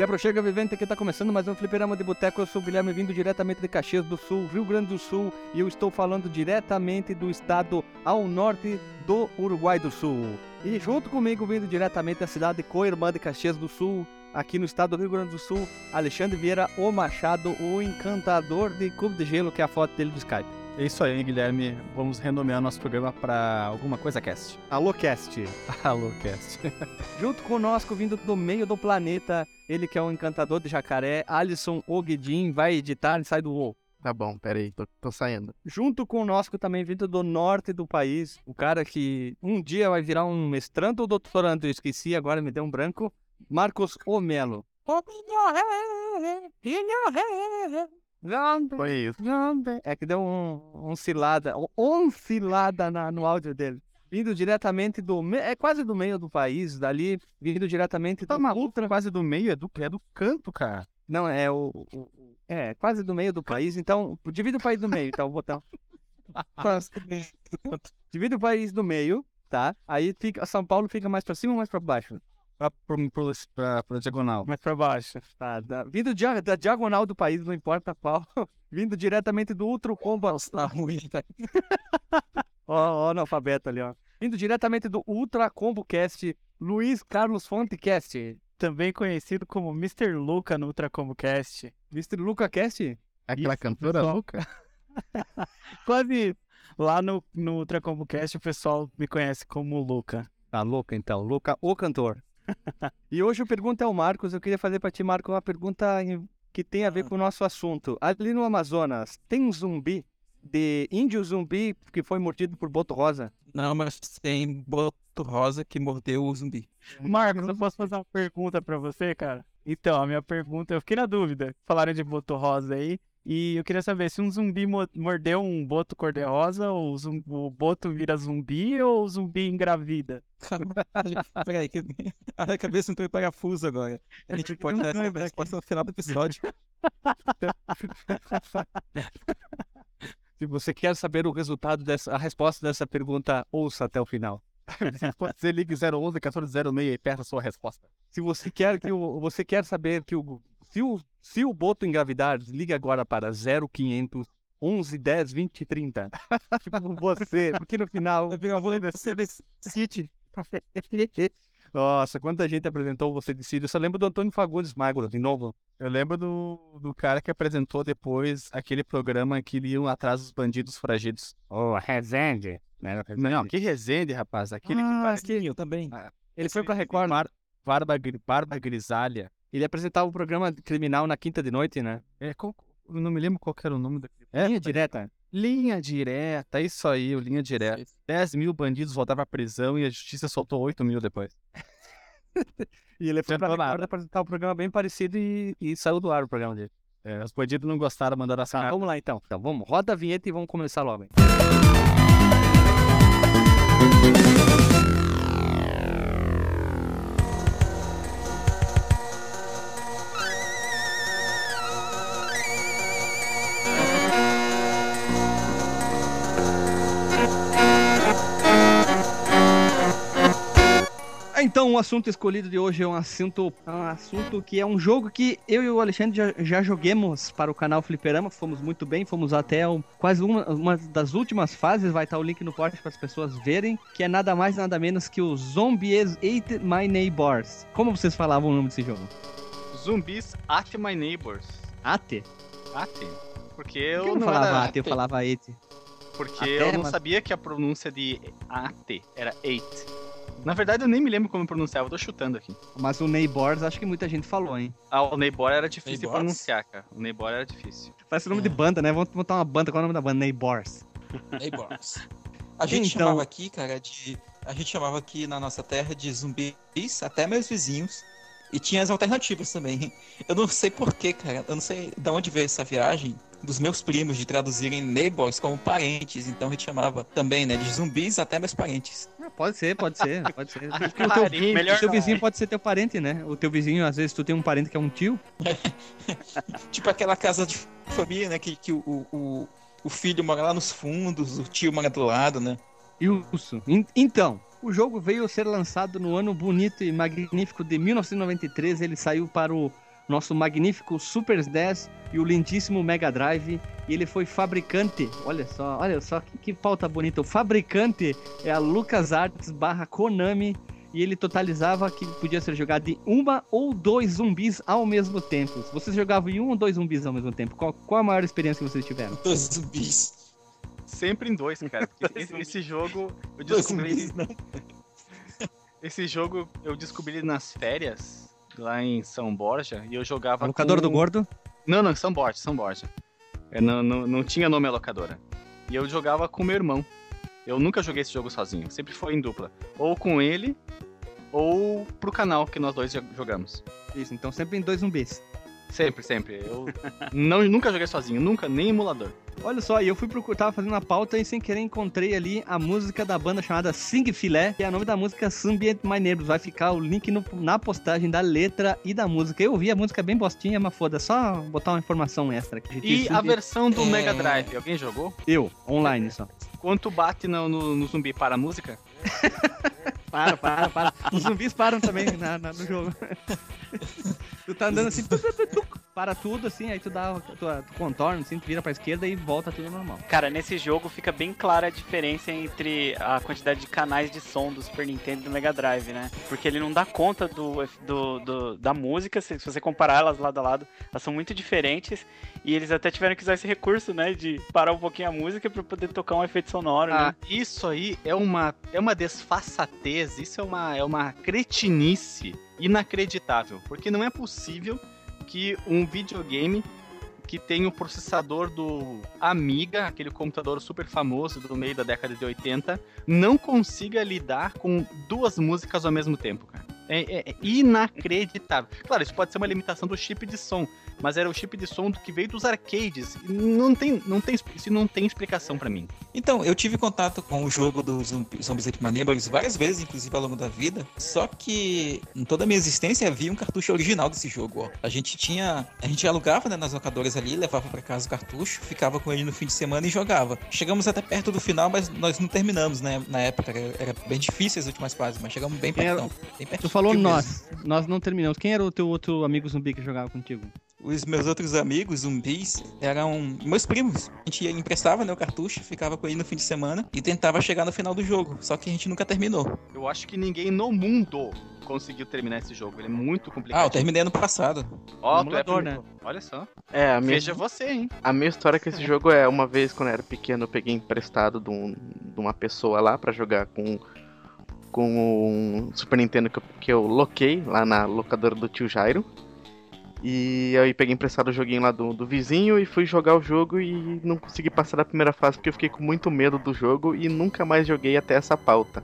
Débora Chega Vivente aqui tá começando mais um Fliperama de Boteco. Eu sou o Guilherme, vindo diretamente de Caxias do Sul, Rio Grande do Sul, e eu estou falando diretamente do estado ao norte do Uruguai do Sul. E junto comigo, vindo diretamente da cidade co-irmã de Caxias do Sul, aqui no estado do Rio Grande do Sul, Alexandre Vieira, o Machado, o encantador de cubo de gelo, que é a foto dele do Skype. É isso aí, Guilherme. Vamos renomear nosso programa para alguma coisa cast. Alô, Cast. Alô, cast. Junto conosco, vindo do meio do planeta, ele que é o encantador de jacaré, Alisson Ogedin, vai editar e sai do UOL. Tá bom, peraí, tô, tô saindo. Junto conosco também, vindo do norte do país, o cara que um dia vai virar um mestrando ou doutorando, eu esqueci, agora me deu um branco, Marcos Omelo. Foi isso. É que deu um, um cilada, um cilada na, no áudio dele. Vindo diretamente do. É quase do meio do país, dali, vindo diretamente Tá do maluco, quase do meio, é do, é do canto, cara. Não, é o. o- é, quase do meio do país, então. Divide o país do meio, tá? O botão. Divide o país do meio, tá? Aí fica. São Paulo fica mais pra cima ou mais pra baixo? Pra, pra diagonal. Mais pra baixo. Tá. Da, vindo dia- da diagonal do país, não importa qual. vindo diretamente do Ultra Combo. Tá ruim, tá? Ó, ó, analfabeto ali, ó. Vindo diretamente do Ultra Combo Cast, Luiz Carlos Fontecast. também conhecido como Mr. Luca no Ultracombo Cast. Mr. Luca Cast? Aquela cantora pessoal. louca? Quase isso. lá no, no Ultracombo Cast o pessoal me conhece como Luca. Tá louca então, Luca, o cantor. E hoje o pergunta é o Marcos. Eu queria fazer pra ti, Marco, uma pergunta que tem a ver com o nosso assunto. Ali no Amazonas, tem um zumbi de índio zumbi que foi mordido por boto rosa? Não, mas tem boto rosa que mordeu o zumbi. Marcos, eu posso fazer uma pergunta pra você, cara? Então, a minha pergunta, eu fiquei na dúvida. Falaram de boto rosa aí. E eu queria saber se um zumbi mo- mordeu um boto cor-de-rosa, ou o, zum- o boto vira zumbi ou o zumbi engravida? Caralho, peraí, que a minha cabeça entrou em parafuso agora. A gente pode dar essa resposta no final do episódio. Se você quer saber o resultado dessa, a resposta dessa pergunta, ouça até o final. Você ligue 011 1406 e peça a sua resposta. Se você quer que o, você quer saber que o se o se o boto engravidar, ligue agora para 0500 11 10 20 30. tipo você, porque no final Você decide. Nossa, quanta gente apresentou você decide. Eu só lembro do Antônio Fagundes Magro, de novo. Eu lembro do, do cara que apresentou depois aquele programa que iam atrás dos bandidos foragidos. Oh, Rezende. Né? Não, que Resende, rapaz. Aquele Ah, que Eu também. Ele foi pra Record. Bar, barba, barba grisalha. Ele apresentava o programa criminal na quinta de noite, né? É, qual- eu não me lembro qual era o nome daquele. É, linha direta. Linha direta, isso aí, o linha direta. 10 mil bandidos voltavam à prisão e a justiça soltou 8 mil depois. E ele foi pra Record apresentar um programa bem parecido e, e saiu do ar o programa dele. É, os bandidos não gostaram, mandaram Tá, assinar. vamos lá então. Então vamos, roda a vinheta e vamos começar logo. hein? Então, o assunto escolhido de hoje é um assunto, é um assunto que é um jogo que eu e o Alexandre já, já joguemos para o canal Fliperama, fomos muito bem, fomos até quase uma, uma das últimas fases, vai estar o link no post para as pessoas verem, que é nada mais nada menos que o Zombies Ate My Neighbors. Como vocês falavam o nome desse jogo? Zumbis at my neighbors. Ate? Ate? Porque Por eu eu não não falava. Ate, eu falava Ate. Porque Até, eu não mas- sabia que a pronúncia de ate era eight. Na verdade, eu nem me lembro como pronunciava, eu tô chutando aqui. Mas o Neighbors acho que muita gente falou, hein? Ah, o Neibor era difícil de Neighbors? pronunciar, cara. O Neibor era difícil. Parece nome de banda, né? Vamos montar uma banda, qual é o nome da banda? Neighbors. Neighbors. A gente Então- chamava aqui, cara, de. A gente chamava aqui na nossa terra de zumbis, até meus vizinhos. E tinha as alternativas também. Eu não sei porquê, cara. Eu não sei de onde veio essa viagem dos meus primos de traduzirem neighbors como parentes. Então a gente chamava também, né, de zumbis até meus parentes. Ah, Pode ser, pode ser, pode ser. Ah, o teu, melhor o teu não. vizinho pode ser teu parente, né? O teu vizinho, às vezes, tu tem um parente que é um tio. Tipo aquela casa de família, né, que, que o, o, o filho mora lá nos fundos, o tio mora do lado, né? Isso. En- Então, o jogo veio a ser lançado no ano bonito e magnífico de 1993. Ele saiu para o nosso magnífico Super SNES e o lindíssimo Mega Drive. E ele foi fabricante, olha só, olha só que, que pauta bonita. O fabricante é a LucasArts barra Konami e ele totalizava que podia ser jogado de uma ou dois zumbis ao mesmo tempo. Vocês jogavam em um ou dois zumbis ao mesmo tempo? Qual, qual a maior experiência que vocês tiveram? Dois zumbis. Sempre em dois, cara. porque esse, esse jogo eu Dois descobri. zumbis, não. Esse jogo eu descobri nas férias, lá em São Borja, e eu jogava. A locadora com... do gordo? Não, não, São Borja, São Borja. É, não, não, não tinha nome a locadora. E eu jogava com meu irmão. Eu nunca joguei esse jogo sozinho, sempre foi em dupla. Ou com ele, ou pro canal que nós dois jo- jogamos. Isso, então sempre em dois zumbis. Sempre, sempre. Eu não, nunca joguei sozinho, nunca, nem emulador. Olha só, e eu fui procurar, tava fazendo uma pauta e sem querer encontrei ali a música da banda chamada Sing Filé, que é o nome da música Ambient My Neighbors. Vai ficar o link no- na postagem da letra e da música. Eu ouvi a música bem bostinha, mas foda, só botar uma informação extra aqui. E a versão do É. Mega Drive, alguém jogou? Eu, online só. Quanto bate no, no, no zumbi para a música? Para, para, para. Os zumbis param também na- na- no jogo. tu tá andando assim, para tudo assim, aí tu dá, tu, tu contorna assim, tu vira pra esquerda e volta tudo normal. Cara, nesse jogo fica bem clara a diferença entre a quantidade de canais de som do Super Nintendo e do Mega Drive, né? Porque ele não dá conta do, do, do- da música, se, se você comparar elas lado a lado, elas são muito diferentes. E eles até tiveram que usar esse recurso, né? De parar um pouquinho a música pra poder tocar um efeito sonoro, Ah, né? isso aí é uma, é uma desfaçatez, isso é uma, é uma cretinice inacreditável. Porque não é possível que um videogame que tem o processador do Amiga, aquele computador super famoso do meio da década de 80, não consiga lidar com duas músicas ao mesmo tempo, cara. É, é- é inacreditável. Claro, isso pode ser uma limitação do chip de som, mas era o chip de som que veio dos arcades. E Não tem, não tem, isso não tem explicação pra mim. Então, eu tive contato com o jogo do Zumbi- Zombies Neighbors várias vezes, inclusive ao longo da vida. Só que em toda a minha existência havia um cartucho original desse jogo, ó. A gente tinha. A gente alugava né, nas locadoras ali, levava pra casa o cartucho, ficava com ele no fim de semana e jogava. Chegamos até perto do final, mas nós não terminamos, né? Na época era, era bem difícil as últimas fases, mas chegamos bem Quem era- perto. Bem Tu pertinho falou mesmo. nós, nós não terminamos. Quem era o teu outro amigo zumbi que jogava contigo? Os meus outros amigos, zumbis, eram meus primos. A gente ia- emprestava né, o cartucho, ficava com ele no fim de semana e tentava chegar no final do jogo. Só que a gente nunca terminou. Eu acho que ninguém no mundo conseguiu terminar esse jogo. Ele é muito complicado. Ah, eu terminei ano passado. Ó, No tu é primeiro. Olha só. É, a minha, Veja você, hein? a minha história com esse jogo é uma vez quando eu era pequeno eu peguei emprestado de, um- de uma pessoa lá pra jogar com com o Super Nintendo que eu, que eu loquei lá na locadora do tio Jairo. E aí peguei emprestado o joguinho lá do, do vizinho e fui jogar o jogo e não consegui passar da primeira fase porque eu fiquei com muito medo do jogo e nunca mais joguei até essa pauta.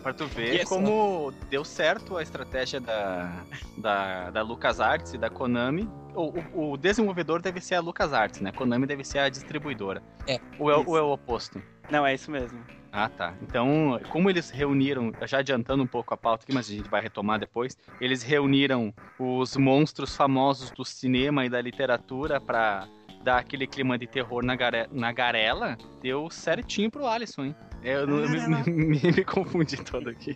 Pra tu ver essa- como deu certo a estratégia da, da, da LucasArts e da Konami. O, o, o desenvolvedor deve ser a LucasArts, né? Konami deve ser a distribuidora. É, Ou é, ou é o oposto? Não, é isso mesmo. Ah, tá. Então, como eles reuniram, já adiantando um pouco a pauta aqui, mas a gente vai retomar depois, eles reuniram os monstros famosos do cinema e da literatura pra dar aquele clima de terror na, gare- na garela, deu certinho pro Alisson, hein? É, Eu, não- eu me, me- me confundi todo aqui.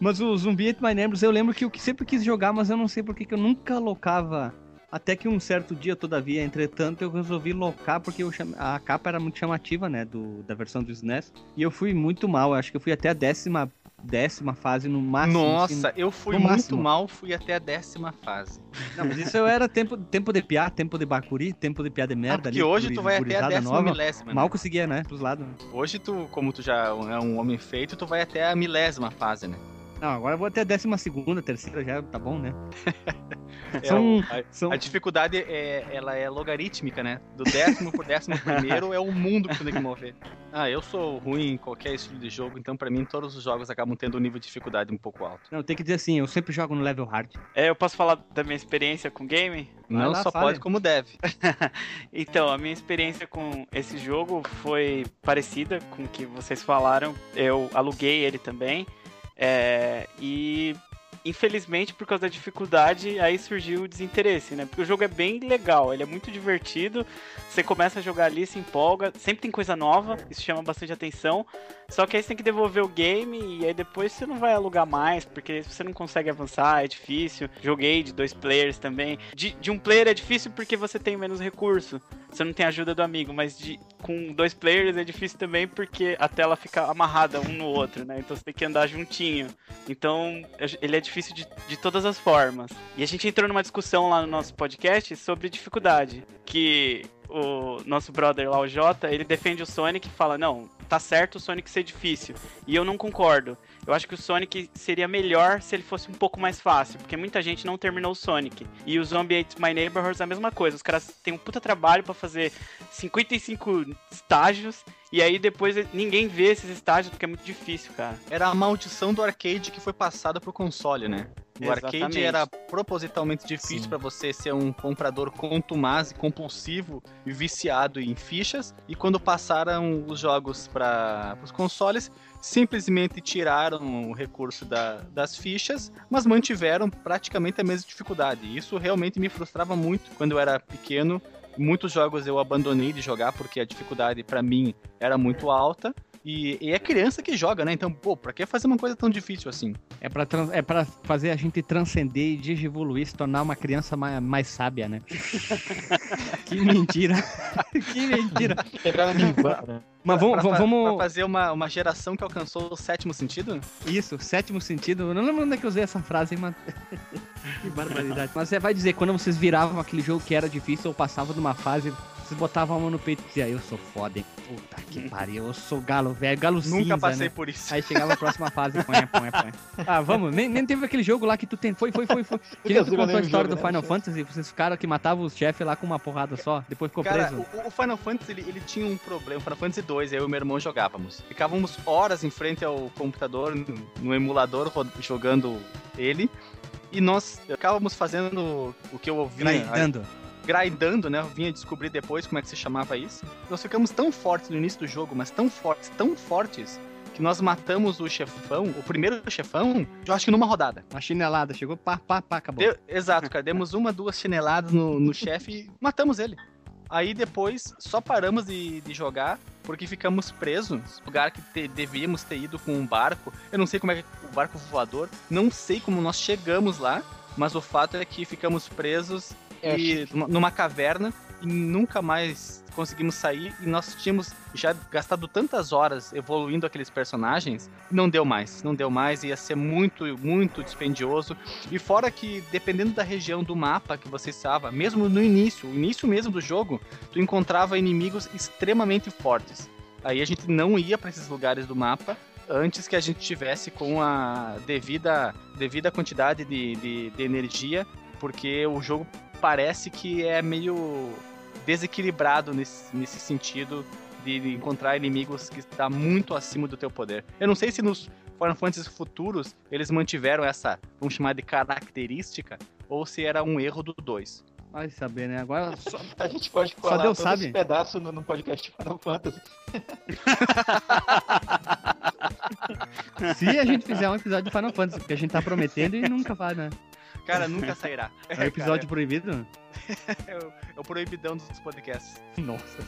Mas o Zumbi Ate My Neighbors, eu lembro que eu sempre quis jogar, mas eu não sei porque que eu nunca locava. Até que um certo dia, todavia, entretanto, eu resolvi locar porque eu cham- a capa era muito chamativa, né, do, da versão do SNES. E eu fui muito mal, eu acho que eu fui até a décima, décima fase no máximo. Nossa, assim. eu fui muito máximo. mal, fui até a décima fase. Não, mas isso eu era tempo, tempo de piar, tempo de bacuri, tempo de piar de merda Ah, ali. porque hoje tu vai até a décima nova. milésima. né? Mal conseguia, né, pros lados. Hoje tu, como tu já é um homem feito, tu vai até a milésima fase, né? Não, agora eu vou até a décima segunda, terceira já, tá bom, né? É, São- a, São... a dificuldade é, ela é logarítmica, né? Do décimo por décimo primeiro é o mundo que tu tem que mover. Ah, eu sou ruim em qualquer estilo de jogo, então pra mim todos os jogos acabam tendo um nível de dificuldade um pouco alto. Não, tem que dizer assim, eu sempre jogo no level hard. É, eu posso falar da minha experiência com game? Não lá, só fale. pode como deve. Então, a minha experiência com esse jogo foi parecida com o que vocês falaram. Eu aluguei ele também. É, e infelizmente, por causa da dificuldade, aí surgiu o desinteresse, né? Porque o jogo é bem legal, ele é muito divertido. Você começa a jogar ali, se empolga, sempre tem coisa nova, isso chama bastante atenção. Só que aí você tem que devolver o game e aí depois você não vai alugar mais, porque você não consegue avançar, é difícil. Joguei de dois players também. De, de um player é difícil porque você tem menos recurso, você não tem ajuda do amigo, mas de, com dois players é difícil também porque a tela fica amarrada um no outro, né? Então você tem que andar juntinho. Então ele é difícil de, de todas as formas. E a gente entrou numa discussão lá no nosso podcast sobre dificuldade. Que o nosso brother lá, o Jota, ele defende o Sonic e fala: não, tá certo o Sonic ser difícil. E eu não concordo. Eu acho que o Sonic seria melhor se ele fosse um pouco mais fácil, porque muita gente não terminou o Sonic. E o Zombie Ate My Neighborhoods é a mesma coisa. Os caras têm um puta trabalho para fazer 55 estágios e aí depois ninguém vê esses estágios porque é muito difícil, cara. Era a maldição do arcade que foi passada pro console, né? O Exatamente. arcade era propositalmente difícil para você ser um comprador contumaz e compulsivo e viciado em fichas. E quando passaram os jogos para os consoles, simplesmente tiraram o recurso da, das fichas, mas mantiveram praticamente a mesma dificuldade. Isso realmente me frustrava muito quando eu era pequeno. Muitos jogos eu abandonei de jogar porque a dificuldade para mim era muito alta. E, e, é criança que joga, né? Então, pô, pra que fazer uma coisa tão difícil assim? É pra, trans, é pra fazer a gente transcender e digievoluir, se tornar uma criança mais, mais sábia, né? que mentira. que mentira. Mas vamos. Pra, vamos... pra fazer uma, uma geração que alcançou o sétimo sentido? Isso, sétimo sentido. Eu não lembro onde é que eu usei essa frase, mas. que barbaridade. Mas você vai dizer, quando vocês viravam aquele jogo que era difícil ou passavam de uma fase vocês botavam a mão no peito e diziam, eu sou foda, hein? Puta que pariu, eu sou galo velho, galo Nunca cinza, passei né? por isso. Aí chegava a próxima fase, põe, põe, põe. Ah, vamos, nem, nem teve aquele jogo lá que tu tem. Foi, foi, foi, foi. Que nem tu contou a história do Final Fantasy, vocês ficaram que matavam os chefes lá com uma porrada só, depois ficou Cara, preso. O, o Final Fantasy, ele, ele, tinha um problema, o Final Fantasy 2, eu e meu irmão jogávamos. Ficávamos horas em frente ao computador, no, no emulador, jogando ele. E nós acabávamos fazendo o que eu ouvia. Grindando grindando, né? Eu vinha descobrir depois como é que se chamava isso. Nós ficamos tão fortes no início do jogo, mas tão fortes, tão fortes, que nós matamos o chefão, o primeiro chefão, eu acho que numa rodada. Uma chinelada, chegou, pá, pá, pá, acabou. Deu, exato, cara. Demos uma, duas chineladas no, no chefe e matamos ele. Aí depois só paramos de, de jogar porque ficamos presos. Lugar que te, devíamos ter ido com um barco. Eu não sei como é que o barco voador. Não sei como nós chegamos lá. Mas o fato é que ficamos presos é, e, numa caverna e nunca mais conseguimos sair e nós tínhamos já gastado tantas horas evoluindo aqueles personagens, não deu mais, não deu mais, ia ser muito, muito dispendioso. E fora que, dependendo da região do mapa que você estava, mesmo no início, o início mesmo do jogo, tu encontrava inimigos extremamente fortes. Aí a gente não ia para esses lugares do mapa antes que a gente tivesse com a devida, devida quantidade de, de, de energia, porque o jogo parece que é meio desequilibrado nesse, nesse sentido de encontrar inimigos que está muito acima do teu poder. Eu não sei se nos Final Fantasy futuros eles mantiveram essa, vamos chamar de característica, ou se era um erro do 2. Vai saber, né? Agora só, a gente pode colar só Deus sabe. esse pedaço no, no podcast Final Fantasy. se a gente fizer um episódio de Final Fantasy, porque a gente tá prometendo e nunca vai, né? Cara, nunca sairá. É um episódio cara, proibido? é, o, é o proibidão dos podcasts. Nossa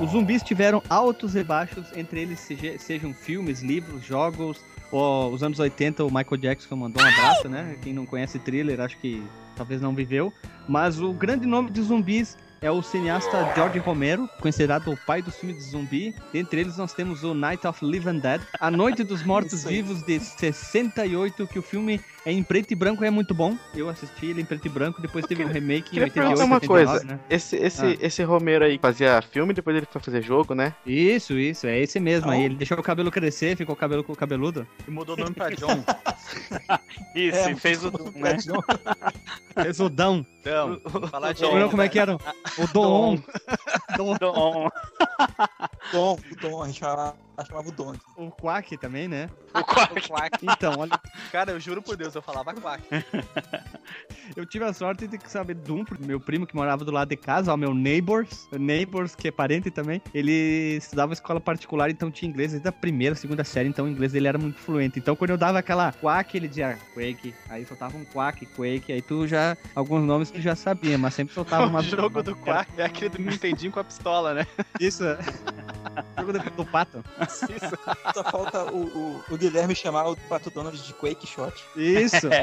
Os zumbis tiveram altos e baixos, entre eles sejam filmes, livros, jogos. Ou, os anos 80, o Michael Jackson mandou um abraço, né? Quem não conhece thriller, acho que talvez não viveu. Mas o grande nome de zumbis é o cineasta George Romero, considerado o pai do filme de zumbi. Dentre eles nós temos o Night of Living Dead, A Noite dos Mortos Vivos de 68, que o filme é em preto e branco e é muito bom. Eu assisti ele em preto e branco, depois teve um remake em 88, uma 89, coisa. Né? Esse, esse, ah. esse Romero aí fazia filme, depois ele foi fazer jogo, né? Isso, isso, é esse mesmo. Aí ele deixou o cabelo crescer, ficou o cabelo cabeludo. E mudou o nome pra John. isso, é, fez o Dom, né? fez o Dão. Dão. Falar de Como é que era? O Dom. Dom. Dom. Dom, o Dom, a gente chamava, o Dom. O Quack também, né? O Quack. Então, olha, Cara, eu juro por Deus, eu falava Quack. eu tive a sorte de saber Doom, porque meu primo que morava do lado de casa, ó, meu neighbors, o neighbors, que é parente também, ele estudava escola particular, então tinha inglês desde a primeira, segunda série, então o inglês dele era muito fluente. Então quando eu dava aquela Quack, ele dizia Quake, aí soltava um Quack, Quake, aí tu já, alguns nomes tu já sabia, mas sempre soltava O uma... jogo do Quack é aquele do Nintendinho com a pistola, né? Isso, é. jogo do, do pato. Isso. Só falta o, o, o Guilherme chamar o Pato Donald de Quake Shot. Isso.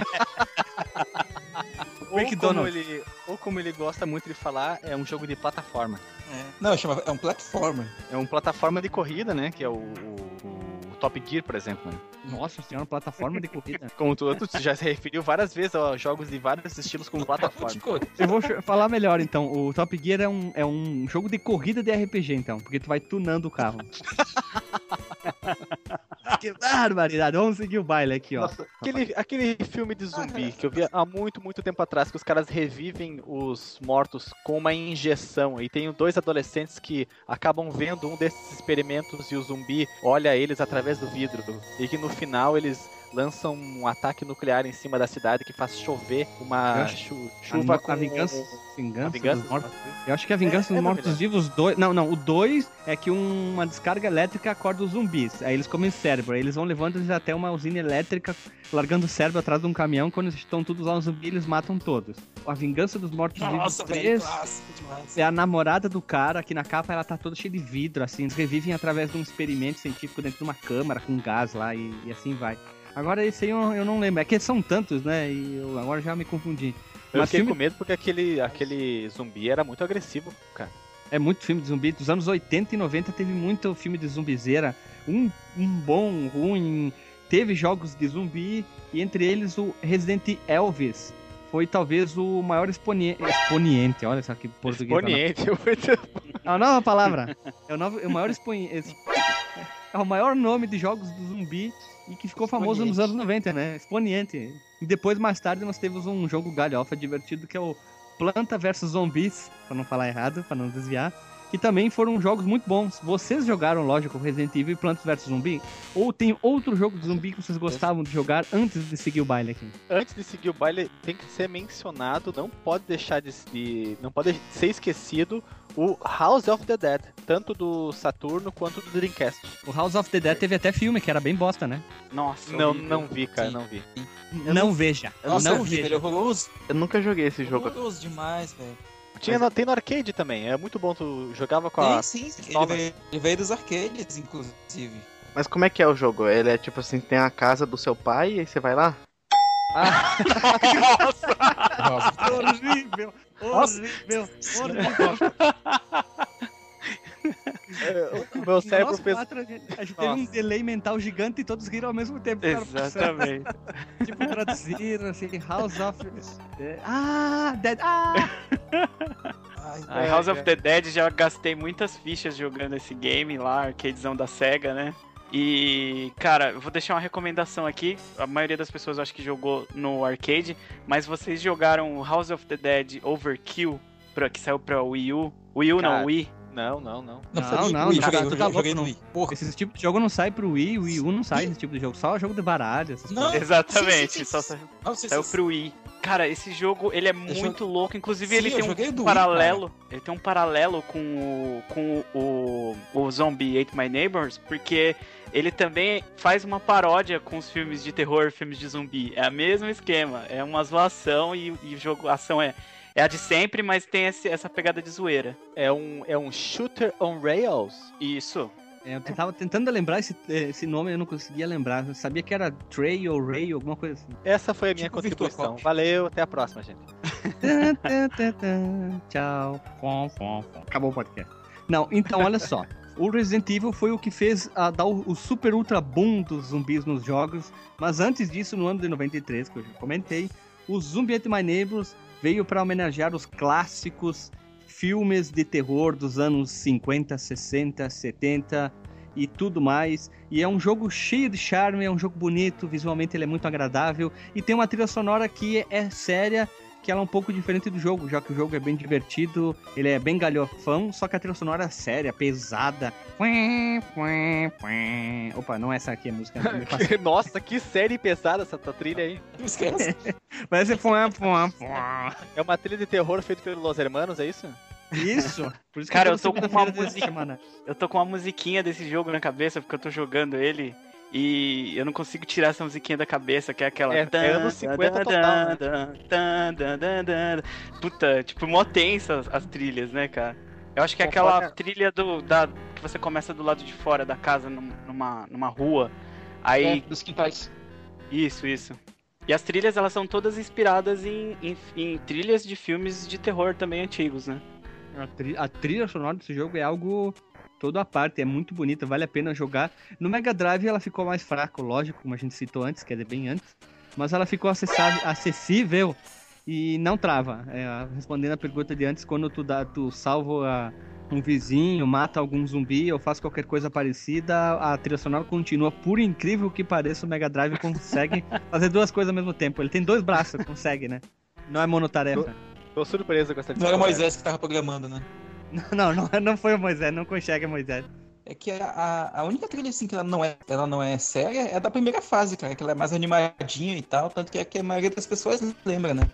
Ou Quake como, Donald. ele, ou como ele gosta muito de falar, é um jogo de plataforma. É. Não, é um platformer. É uma plataforma de corrida, né? Que é o, o- o Top Gear, por exemplo. Né? Nossa senhora, plataforma de corrida. Como tu, tu já se referiu várias vezes a jogos de vários estilos como plataforma. Eu vou falar melhor então. O Top Gear é um, é um jogo de corrida de RPG, então, porque tu vai tunando o carro. que barbaridade. Vamos seguir o baile aqui, ó. Aquele, aquele filme de zumbi que eu vi há muito, muito tempo atrás, que os caras revivem os mortos com uma injeção. E tem dois adolescentes que acabam vendo um desses experimentos e o zumbi olha eles através do vidro. E que no final eles lançam um ataque nuclear em cima da cidade que faz chover uma chu- A, chuva no- com a vingança, a vingança, vingança dos mortos. Eu acho que a vingança É- é dos da mortos-vivos 2. Não, não, o 2 é que um- uma descarga elétrica acorda os zumbis. Aí eles comem cérebro. Aí eles vão levando eles até uma usina elétrica, largando o cérebro atrás de um caminhão. Quando eles estão todos lá, os zumbis, eles matam todos. A vingança dos mortos-vivos Nossa, velho, 3 clássico demais. é a namorada do cara, que na capa ela tá toda cheia de vidro, assim. Eles revivem através de um experimento científico dentro de uma câmara com gás lá e, e assim vai. Agora esse aí eu, eu não lembro. É que são tantos, né? E eu agora já me confundi. Eu Mas fiquei filme- com medo porque aquele, aquele zumbi era muito agressivo, cara. É muito filme de zumbi. Dos anos 80 e 90 teve muito filme de zumbizeira. Um, um bom, um ruim. Teve jogos de zumbi. E entre eles o Resident Elvis. Foi talvez o maior exponi- exponente. Olha só que português. Exponente, muito É uma nova palavra. É o, novo, é o maior exponente. É o maior nome de jogos do zumbi e que ficou famoso nos anos 90, né? Exponente. E depois, mais tarde, nós temos um jogo galhofa divertido que é o Planta vs Zombies, pra não falar errado, pra não desviar. Que também foram jogos muito bons. Vocês jogaram, lógico, Resident Evil e Plants vs Zumbi? Ou tem outro jogo de zumbi que vocês gostavam de jogar antes de seguir o baile aqui? Antes de seguir o baile, tem que ser mencionado, não pode deixar de, de- não pode ser esquecido o House of the Dead, tanto do Saturno quanto do Dreamcast. O House of the Dead teve até filme, que era bem bosta, né? Nossa, Não, horrível. não vi, cara, Sim. não vi. Não veja. Nossa, não é horrível, ele é veja. horroroso. Eu nunca joguei esse jogo. Horroroso demais, velho. Tinha no- tem no arcade também, é muito bom, tu jogava com a... Sim, sim, ele veio, ele veio dos arcades, inclusive. Mas como é que é o jogo? Ele é tipo assim, tem a casa do seu pai e aí você vai lá? Horrível! Horrível! Horrível! o meu cérebro Nós fez... quatro, a gente, a gente teve um delay mental gigante e todos riram ao mesmo tempo. Exatamente. Tipo, traduziram assim, House of... Ah, Dead... Ah! Ai, A House of the Dead já gastei muitas fichas jogando esse game lá, arcadezão da SEGA, né? E, cara, eu vou deixar uma recomendação aqui. A maioria das pessoas acho que jogou no arcade, mas vocês jogaram House of the Dead Overkill, pra, que saiu pra Wii U? Wii U Cara, não, Wii. Não, não, não. Não, Não, não, Wii, não, tá- joguei, tá joguei louco, no Wii. Porra. Esse tipo de jogo não sai pro Wii, o Wii U não sai esse tipo de jogo. Só jogo de baralho, essas Não. Exatamente, sim, sim, só sim. sa- Não, sei saiu pro Wii. Cara, esse jogo, ele é muito louco. Inclusive, Sim, ele tem um do Wii, paralelo. ele tem um paralelo com o, com o, o Zombie Ate My Neighbors, porque ele também faz uma paródia com os filmes de terror, filmes de zumbi. É o mesmo esquema. É uma zoação e, e o jogo, a ação é, é a de sempre, mas tem esse- essa pegada de zoeira. É um, é um shooter on rails. Isso. É, eu tava tentando lembrar esse, esse nome, eu não conseguia lembrar. Eu sabia que era Trey ou Ray, alguma coisa assim. Essa foi a minha Tipo contribuição. Valeu, até a próxima, gente. Tchau. Fom, fom, fom. Acabou o podcast. Não, então olha só. O Resident Evil foi o que fez a dar o, super ultra boom dos zumbis nos jogos. Mas antes disso, no ano de 93, que eu já comentei, o Zombie Ate My Neighbors veio para homenagear os clássicos filmes de terror dos anos 50, 60, 70 e tudo mais. E é um jogo cheio de charme, é um jogo bonito, visualmente ele é muito agradável e tem uma trilha sonora que é séria, que ela é um pouco diferente do jogo, já que o jogo é bem divertido, ele é bem galhofão, só que a trilha sonora é séria, pesada. Opa, não é essa aqui a música. passa. Nossa, que série pesada essa tua trilha aí. Não esquece. Fuá, fuá, É uma trilha de terror feita pelos Los Hermanos, é isso? Isso. Por isso que Cara, eu tô com uma música- semana. Eu tô com uma musiquinha desse jogo na cabeça porque eu tô jogando ele. E eu não consigo tirar essa musiquinha da cabeça, que é aquela. É- é anos 50 total, né? Puta, tipo, mó tensa as, as trilhas, né, cara? Eu acho que é aquela trilha do, da, que você começa do lado de fora da casa, num- numa, numa rua. Aí É, dos quintais. Isso, isso. E as trilhas, elas são todas inspiradas em, em, em trilhas de filmes de terror também antigos, né? A, tri- a trilha sonora desse jogo é algo todo à parte, é muito bonita, vale a pena jogar. No Mega Drive ela ficou mais fraca, lógico, como a gente citou antes, quer dizer, bem antes. Mas ela ficou acessável, acessível e não trava. É, respondendo a pergunta de antes, quando tu, dá, tu salva um vizinho, mata algum zumbi ou faz qualquer coisa parecida, a trilha sonora continua. Por incrível que pareça, o Mega Drive consegue fazer duas coisas ao mesmo tempo. Ele tem dois braços, consegue, né? Não é monotarefa. Tô surpreso com essa Não era. Moisés que tava programando, né? Não, não, não foi o Moisés, não consegue Moisés. É que a, a, única trilha assim que ela não, é, ela não é séria é da primeira fase, cara, que ela é mais animadinha e tal, tanto que é que a maioria das pessoas lembra, né?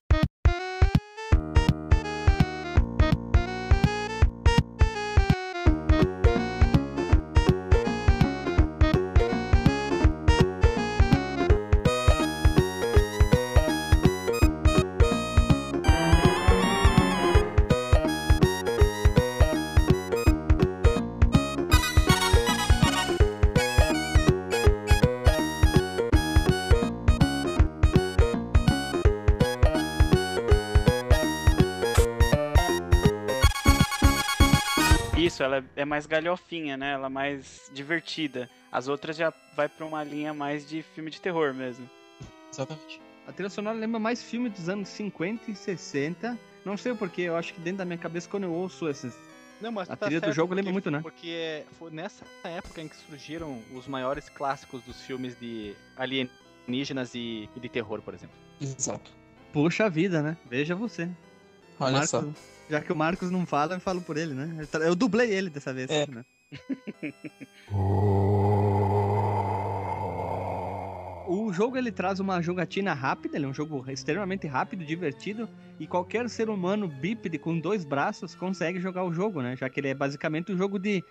Isso, ela é- é mais galhofinha, né? Ela é mais divertida. As outras já vai pra uma linha mais de filme de terror mesmo. Exatamente. A trilha sonora lembra mais filme dos anos 50 e 60. Não sei porquê, eu acho que dentro da minha cabeça, quando eu ouço esses. Não, mas A tá trilha do jogo lembra muito, né? Porque é- foi nessa época em que surgiram os maiores clássicos dos filmes de alienígenas e, e de terror, por exemplo. Exato. Puxa vida, né? Veja você. Olha Marcos- só. Já que o Marcos não fala, eu falo por ele, né? Eu dublei ele dessa vez. É. Né? O jogo ele traz uma jogatina rápida, ele é um jogo extremamente rápido, divertido, e qualquer ser humano bípede com dois braços consegue jogar o jogo, né? Já que ele é basicamente um jogo de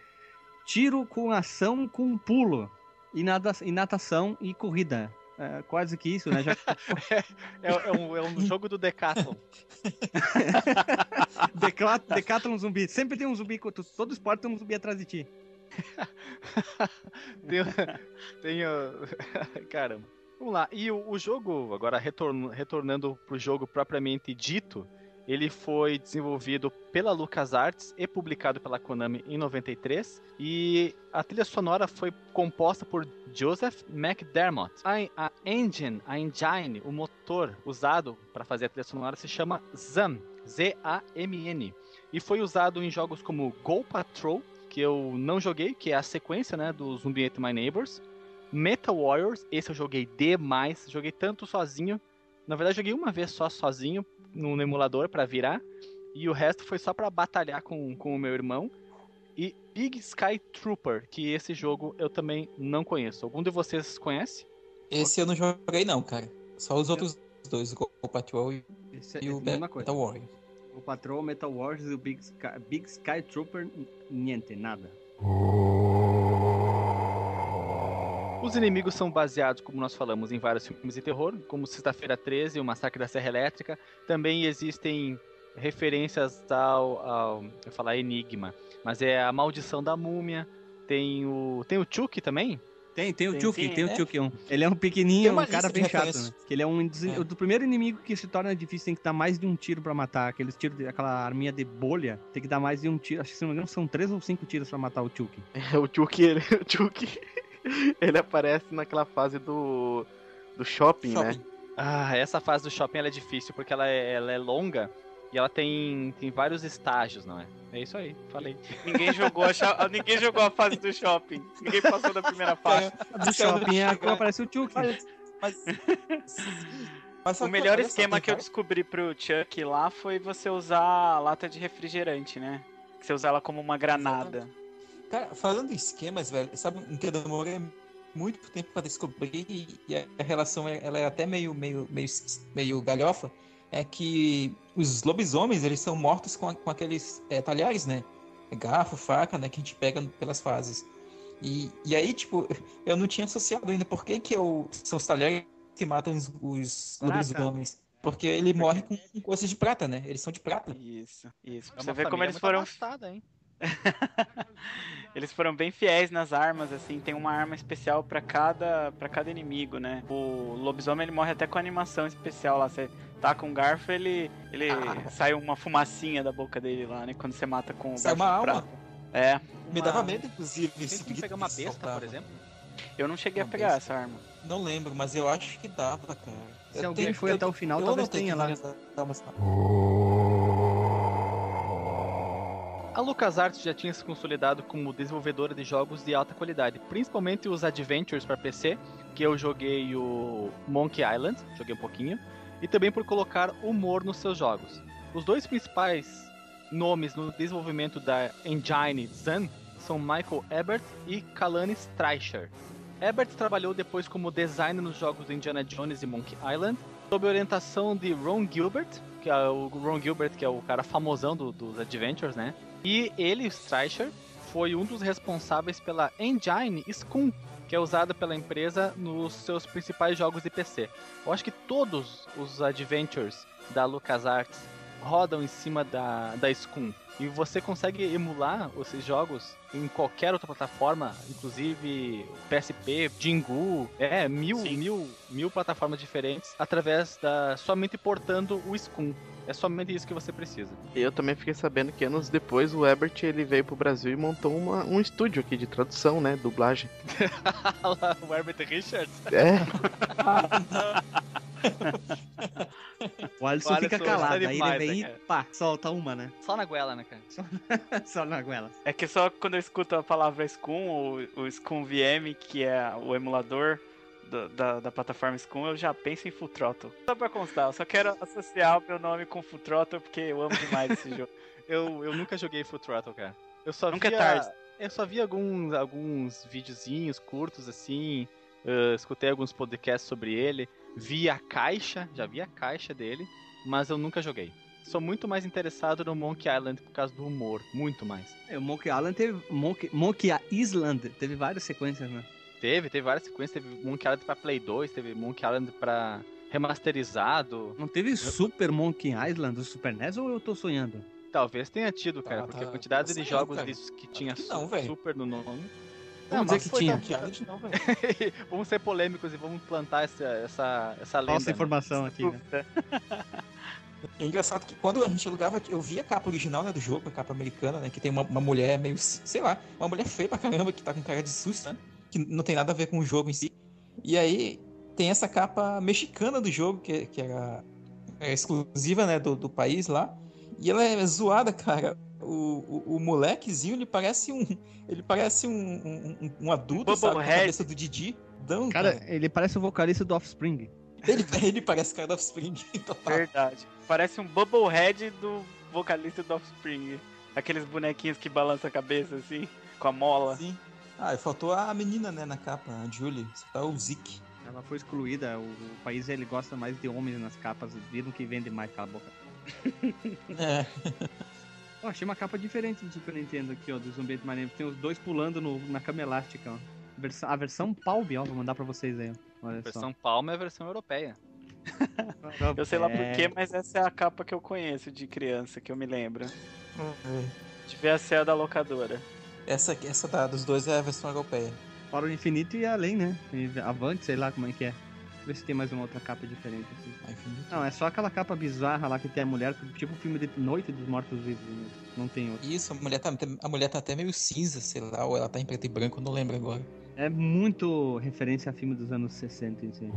tiro com ação com pulo, e, nada, e natação e corrida. É, quase que isso, né? Já É, é um, é um jogo do Decathlon. Decathlon zumbi. Sempre tem um zumbi, todo esporte tem um zumbi atrás de ti. tem, tem o- Caramba. Vamos lá. E o, o jogo, agora retorn, retornando pro jogo propriamente dito, ele foi desenvolvido pela LucasArts e publicado pela Konami em 93. E a trilha sonora foi composta por Joseph McDermott. A, a engine, a engine, o motor usado para fazer a trilha sonora se chama ZAM, Z-A-M-N. E foi usado em jogos como Go Patrol, que eu não joguei, que é a sequência né, do Zumbi Ate My Neighbors. Metal Warriors, esse eu joguei demais, joguei tanto sozinho. Na verdade, joguei uma vez só sozinho no emulador para virar. E o resto foi só para batalhar com, com o meu irmão. E Big Sky Trooper, que esse jogo eu também não conheço. Algum de vocês conhece? Esse eu não joguei não, cara. Só os outros dois, o Patrol e Isso é, e é o coisa. Metal Warrior. O Patrol, Metal Wars e o Big Sky, Big Sky Trooper, niente, nada. Os inimigos são baseados, como nós falamos, em vários filmes de terror, como Sexta-feira 13, O Massacre da Serra Elétrica. Também existem referências ao, ao eu falar Enigma, mas é a Maldição da Múmia. Tem o tem o Chuck também? Tem, tem o Tem sim, tem o é. Chucky. Um. Ele é um pequenininho, uma um cara bem chato, né? Que ele é um des- É. o do primeiro inimigo que se torna difícil, tem que dar mais de um tiro pra matar. Aqueles tiros, de, aquela arminha de bolha, tem que dar mais de um tiro. Acho que se não me engano são três ou cinco tiros pra matar o Chucky. o Chuck, ele, o Chuck, ele aparece naquela fase do, do shopping, né? Shopping. Ah, essa fase do shopping ela é difícil porque ela é, ela é longa e ela tem, tem vários estágios, não é? É isso aí, falei. Ninguém jogou a, cha- ninguém jogou a fase do shopping. Ninguém passou da primeira fase. Do shopping é a que aparece o Chucky. Mas, mas Mas O que melhor só, esquema que eu descobri pro Chuck lá foi você usar a lata de refrigerante, né? Que Você usar ela como uma granada. Cara, falando em esquemas, velho, sabe um que eu demorei muito tempo pra descobrir e a relação é- ela é até meio, meio, meio, meio galhofa, é que os lobisomens, eles são mortos com, com aqueles é, talhares, né? Garfo, faca, né? Que a gente pega pelas fases. E, e aí, tipo, eu não tinha associado ainda por que, que eu, são os talheres que matam os, os Prata. lobisomens. Porque ele morre com, com coisas de prata, né? Eles são de prata. Isso, isso. Pra É você ver como eles foram. abastada, hein? eles foram bem fiéis nas armas, assim, tem uma arma especial pra cada para cada inimigo, né? O lobisomem ele morre até com animação especial lá, você tá com um garfo, ele ele Ah. sai uma fumacinha da boca dele lá, né, quando você mata com o Sai garfo uma de alma. É, Me uma- dava medo, inclusive. Tem grito pegar uma que besta, soltava. por exemplo? Eu não cheguei a Uma pegar besta. essa arma. Não lembro, mas eu acho que dava, cara. Se Eu alguém tenho- foi eu- até o final, eu talvez tenha que lá. almas lá. A LucasArts já tinha se consolidado como desenvolvedora de jogos de alta qualidade, principalmente os Adventures para PC, que eu joguei o Monkey Island, joguei um pouquinho, e também por colocar humor nos seus jogos. Os dois principais nomes no desenvolvimento da engine Zan são Michael Ebert e Kalani Streicher. Ebert trabalhou depois como designer nos jogos de Indiana Jones e Monkey Island, sob orientação de Ron Gilbert, que é o Ron Gilbert, que é o cara famosão do- dos Adventures, né? E ele, Streicher, foi um dos responsáveis pela engine Scum, que é usada pela empresa nos seus principais jogos de PC. Eu acho que todos os Adventures da LucasArts rodam em cima da, da Scum. E você consegue emular esses jogos em qualquer outra plataforma, inclusive PSP, Jingu, é, mil, Sim. mil, mil plataformas diferentes, através da. somente portando o Scum. É somente isso que você precisa. E eu também fiquei sabendo que anos depois o Ebert ele veio pro Brasil e montou uma- um estúdio aqui de tradução, né? Dublagem. o Herbert Richards. É, O Alisson O fica Alisson calado, aí ele vem né, e pá, solta uma, né? Só na goela, né, cara? Só na goela. É que só quando eu escuto a palavra Scum, ou o Scum VM, que é o emulador do- da, da plataforma Scum, eu já penso em Full Throttle. Só pra constar, eu só quero associar o meu nome com Full Throttle porque eu amo demais esse jogo. Eu, eu nunca joguei Full Throttle, cara. Eu só Nunca é via, tarde. Eu só vi alguns, alguns videozinhos curtos, assim. eh, escutei alguns podcasts sobre ele. Vi a caixa, já vi a caixa dele, mas eu nunca joguei. Sou muito mais interessado no Monkey Island por causa do humor, muito mais. É, o Monkey Island teve. Monkey, Monkey Island teve várias sequências, né? Teve, teve várias sequências, teve Monkey Island pra Play 2, teve Monkey Island pra remasterizado. Não teve Super Monkey Island do Super NES ou eu tô sonhando? Talvez tenha tido, cara, Tá, porque a tá. quantidade Eu de jogos cara. disso que tinha que não, super no nome. Vamos Não, dizer que tinha. não, velho. vamos ser polêmicos e vamos plantar essa, essa, essa lenda. Falsa né? informação aqui, né? É engraçado que quando a gente alugava, eu via a capa original né, do jogo, a capa americana, né? Que tem uma, uma mulher meio, sei lá, uma mulher feia pra caramba, que tá com cara de susto, né? Que não tem nada a ver com o jogo em si. E aí tem essa capa mexicana do jogo, que, que era é exclusiva, né, do, do país lá. E ela é zoada, cara. O, o, o molequezinho, ele parece um. Ele parece um, um, um- um adulto, sabe? Com a Bubblehead. cabeça do Didi. Dão, Cara, cara. ele parece o vocalista do Offspring. Ele, ele parece cara do Offspring total. Verdade. Parece um Bubblehead do vocalista do Offspring. Aqueles bonequinhos que balançam a cabeça assim, com a mola. Sim. Ah, e faltou a menina, né, na capa, a Julie. Só tá o Zik. Ela foi excluída, o, o país ele gosta mais de homens nas capas, viram que vende mais, cala a boca. É. Ó, achei uma capa diferente do Super Nintendo aqui, ó, do Zumbi Marinho. Tem os dois pulando no- na cama elástica, ó. A versão Palm, ó, vou mandar pra vocês aí, ó. Olha A versão Palma é a versão europeia. Eu sei lá É, porquê, mas essa é a capa que eu conheço de criança, que eu me lembro. É. Devia ser a da locadora. Essa, essa da, dos dois é a versão europeia. Para o infinito e além, né? E Avante, sei lá como é que é. Ver se tem mais uma outra capa diferente enfim. Não, é só aquela capa bizarra lá que tem a mulher, tipo o filme de Noite dos Mortos Vivos. né? Não tem outra. Isso, a mulher, tá, a mulher tá até meio cinza, sei lá, ou ela tá em preto e branco, não lembro agora. É muito referência a filme dos anos 60 em si.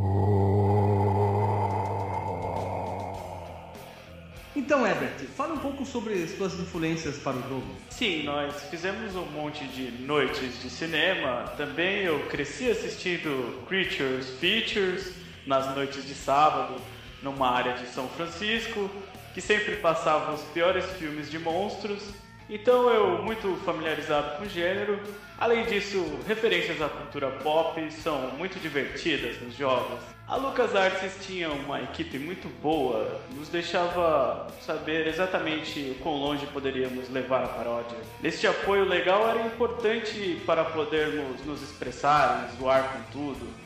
Então, Herbert, fala um pouco sobre as suas influências para o jogo. Sim, nós fizemos um monte de noites de cinema. Também eu cresci assistindo Creatures Features nas noites de sábado. numa área de São Francisco que sempre passava os piores filmes de monstros. Então eu, muito familiarizado com o gênero, além disso, referências à cultura pop são muito divertidas nos jogos. A LucasArts tinha uma equipe muito boa, nos deixava saber exatamente quão longe poderíamos levar a paródia. Este apoio legal era importante para podermos nos expressar zoar com tudo.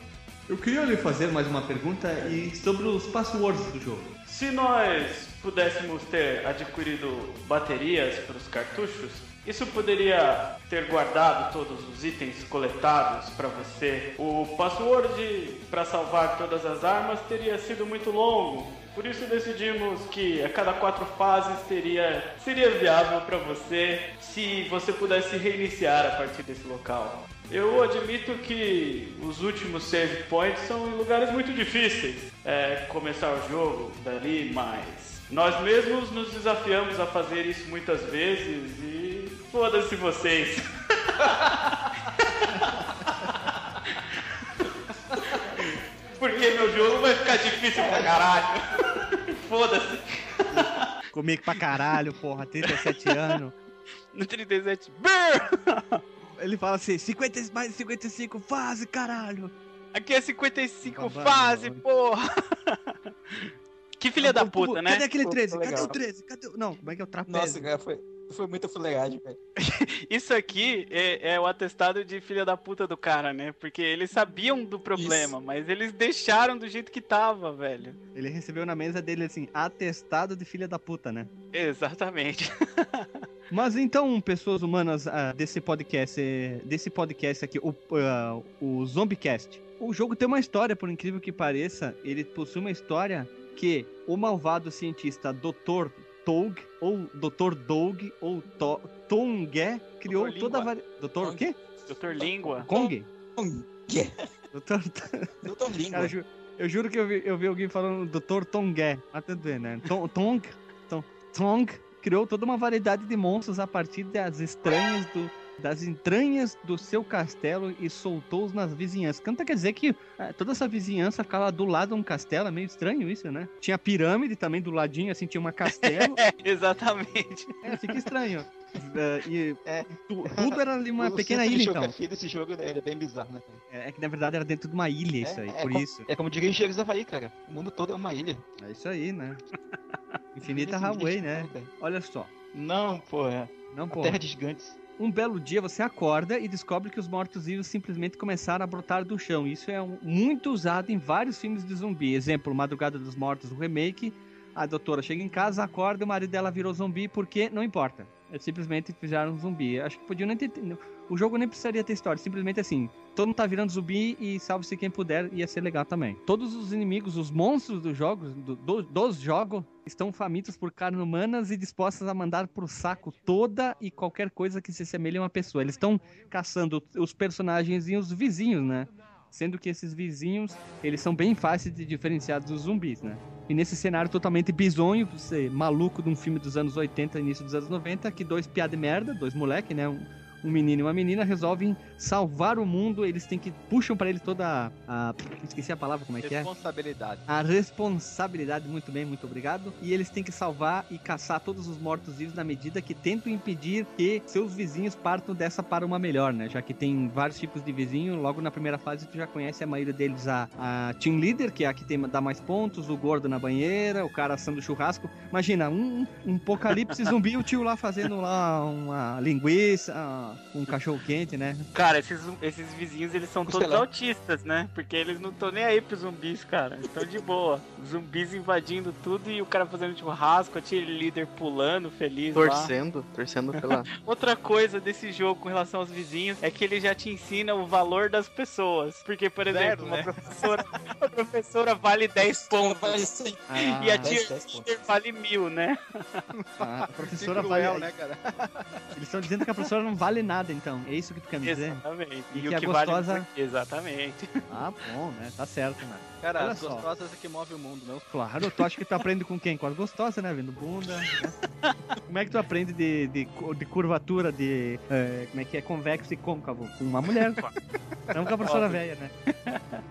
Eu queria lhe fazer mais uma pergunta e sobre os passwords do jogo. Se nós pudéssemos ter adquirido baterias para os cartuchos, isso poderia ter guardado todos os itens coletados para você. O password para salvar todas as armas teria sido muito longo. Por isso decidimos que a cada quatro fases teria, seria viável para você se você pudesse reiniciar a partir desse local. Eu admito que os últimos save points são em lugares muito difíceis. É, começar o jogo dali, mas nós mesmos nos desafiamos a fazer isso muitas vezes e foda-se vocês. Porque meu jogo vai ficar difícil pra caralho. Foda-se. Comigo pra caralho, porra, 37 anos. No 37. Ele fala assim, 50 mais 55 fase, caralho. Aqui é 55 Babado, fase, mano. porra. Que filha da puta, né? Cadê aquele Pô, 13? ficou Cadê o 13? Cadê o... Não, como é que é o trapézio? Nossa, cara, foi, foi muita fuleiragem, velho. Isso aqui é, é o atestado de filha da puta do cara, né? Porque eles sabiam do problema, mas eles deixaram do jeito que tava, velho. Ele recebeu na mesa dele assim, atestado de filha da puta, né? Exatamente. Mas então, pessoas humanas ah, desse podcast, eh, desse podcast aqui, o, ah, o Zombiecast. O jogo tem uma história, por incrível que pareça, ele possui uma história que o malvado cientista Dr. Toug, ou Dr. Doug, ou to Tongue, criou Dr. toda a vari... Dr. o quê? Doutor Língua. Kong? Que? Dr. Doutor Língua. Cara, eu, ju- eu juro que eu vi, eu vi alguém falando Dr. Tongue. Mas tudo bem, né? Tong, Tong, Tong criou toda uma variedade de monstros a partir das estranhas do, das entranhas do seu castelo e soltou-os nas vizinhanças. Canta quer dizer que eh, toda essa vizinhança ficava do lado de um castelo, é meio estranho isso, né? Tinha pirâmide também do ladinho, assim, tinha uma castelo. Exatamente. é, fica estranho. Eh, e É. tu- tudo era ali uma O pequena ilha, então. geografia desse jogo ele é bem bizarro, né? É, é que na verdade era dentro de uma ilha isso É, aí, é por como- isso. É como diria Engenheiros do Havaí, cara. O mundo todo é uma ilha. É isso aí, né? Infinita Highway, né? cara. Olha só. Não, porra. Não, A pô. terra de gigantes. Um belo dia você acorda e descobre que os mortos-vivos simplesmente começaram a brotar do chão. Isso é um- muito usado em vários filmes de zumbi. Exemplo, Madrugada dos Mortos, o remake. A doutora chega em casa, acorda, o marido dela virou zumbi porque não importa. Eles simplesmente fizeram um zumbi. Acho que podiam nem ter. O jogo nem precisaria ter história. Simplesmente assim, todo mundo tá virando zumbi e salve-se quem puder, ia ser legal também. Todos os inimigos, os monstros dos jogos, do- do- dos jogos, estão famintos por carne humanas e dispostas a mandar pro saco toda e qualquer coisa que se assemelhe a uma pessoa. Eles estão caçando os personagens e os vizinhos, né? Sendo que esses vizinhos, eles são bem fáceis de diferenciar dos zumbis, né? E nesse cenário totalmente bizonho, você maluco de um filme dos anos 80, início dos anos 90, que dois piada de merda, dois moleque, né? Um, um menino e uma menina resolvem salvar o mundo, eles têm que puxam pra eles toda a, a- esqueci a palavra como é que é? Responsabilidade. a responsabilidade, muito bem, muito obrigado. E eles têm que salvar e caçar todos os mortos-vivos na medida que tentam impedir que seus vizinhos partam dessa para uma melhor, né? Já que tem vários tipos de vizinho, logo na primeira fase tu já conhece a maioria deles, a, a Team Leader, que é a que tem, dá mais pontos, o gordo na banheira, o cara assando churrasco. Imagina, um, um apocalipse zumbi, o tio lá fazendo lá uma linguiça, ah, um cachorro quente, né? Cara, esses, esses vizinhos, eles são todos autistas, né? Porque eles não estão nem aí pros zumbis, cara. Estão de boa. Zumbis invadindo tudo e o cara fazendo churrasco, a líder pulando, feliz lá. Torcendo, torcendo pela. Outra coisa desse jogo com relação aos vizinhos é que ele já te ensina o valor das pessoas. Porque, por exemplo, Zero, uma né? professora, uma professora vale 10 pontos. Ah, e a 10, tia 10 pontos. líder vale mil, né? a Que professora cruel, vale, né, cara? Eles estão dizendo que a professora não vale nada, então. É isso que tu quer me dizer? Exatamente. E E, que o a que gostosa- vale. Exatamente. Ah, bom, né? Tá certo, mano. Cara, Olha as só. gostosas é que move o mundo, não? Claro, tu acha que tu aprende com quem? Com as gostosas, né? Vendo bunda. né? Como é que tu aprende de, de, de curvatura, de. é, como é que é? Convexo e côncavo? Com uma mulher. Não com a professora velha, né?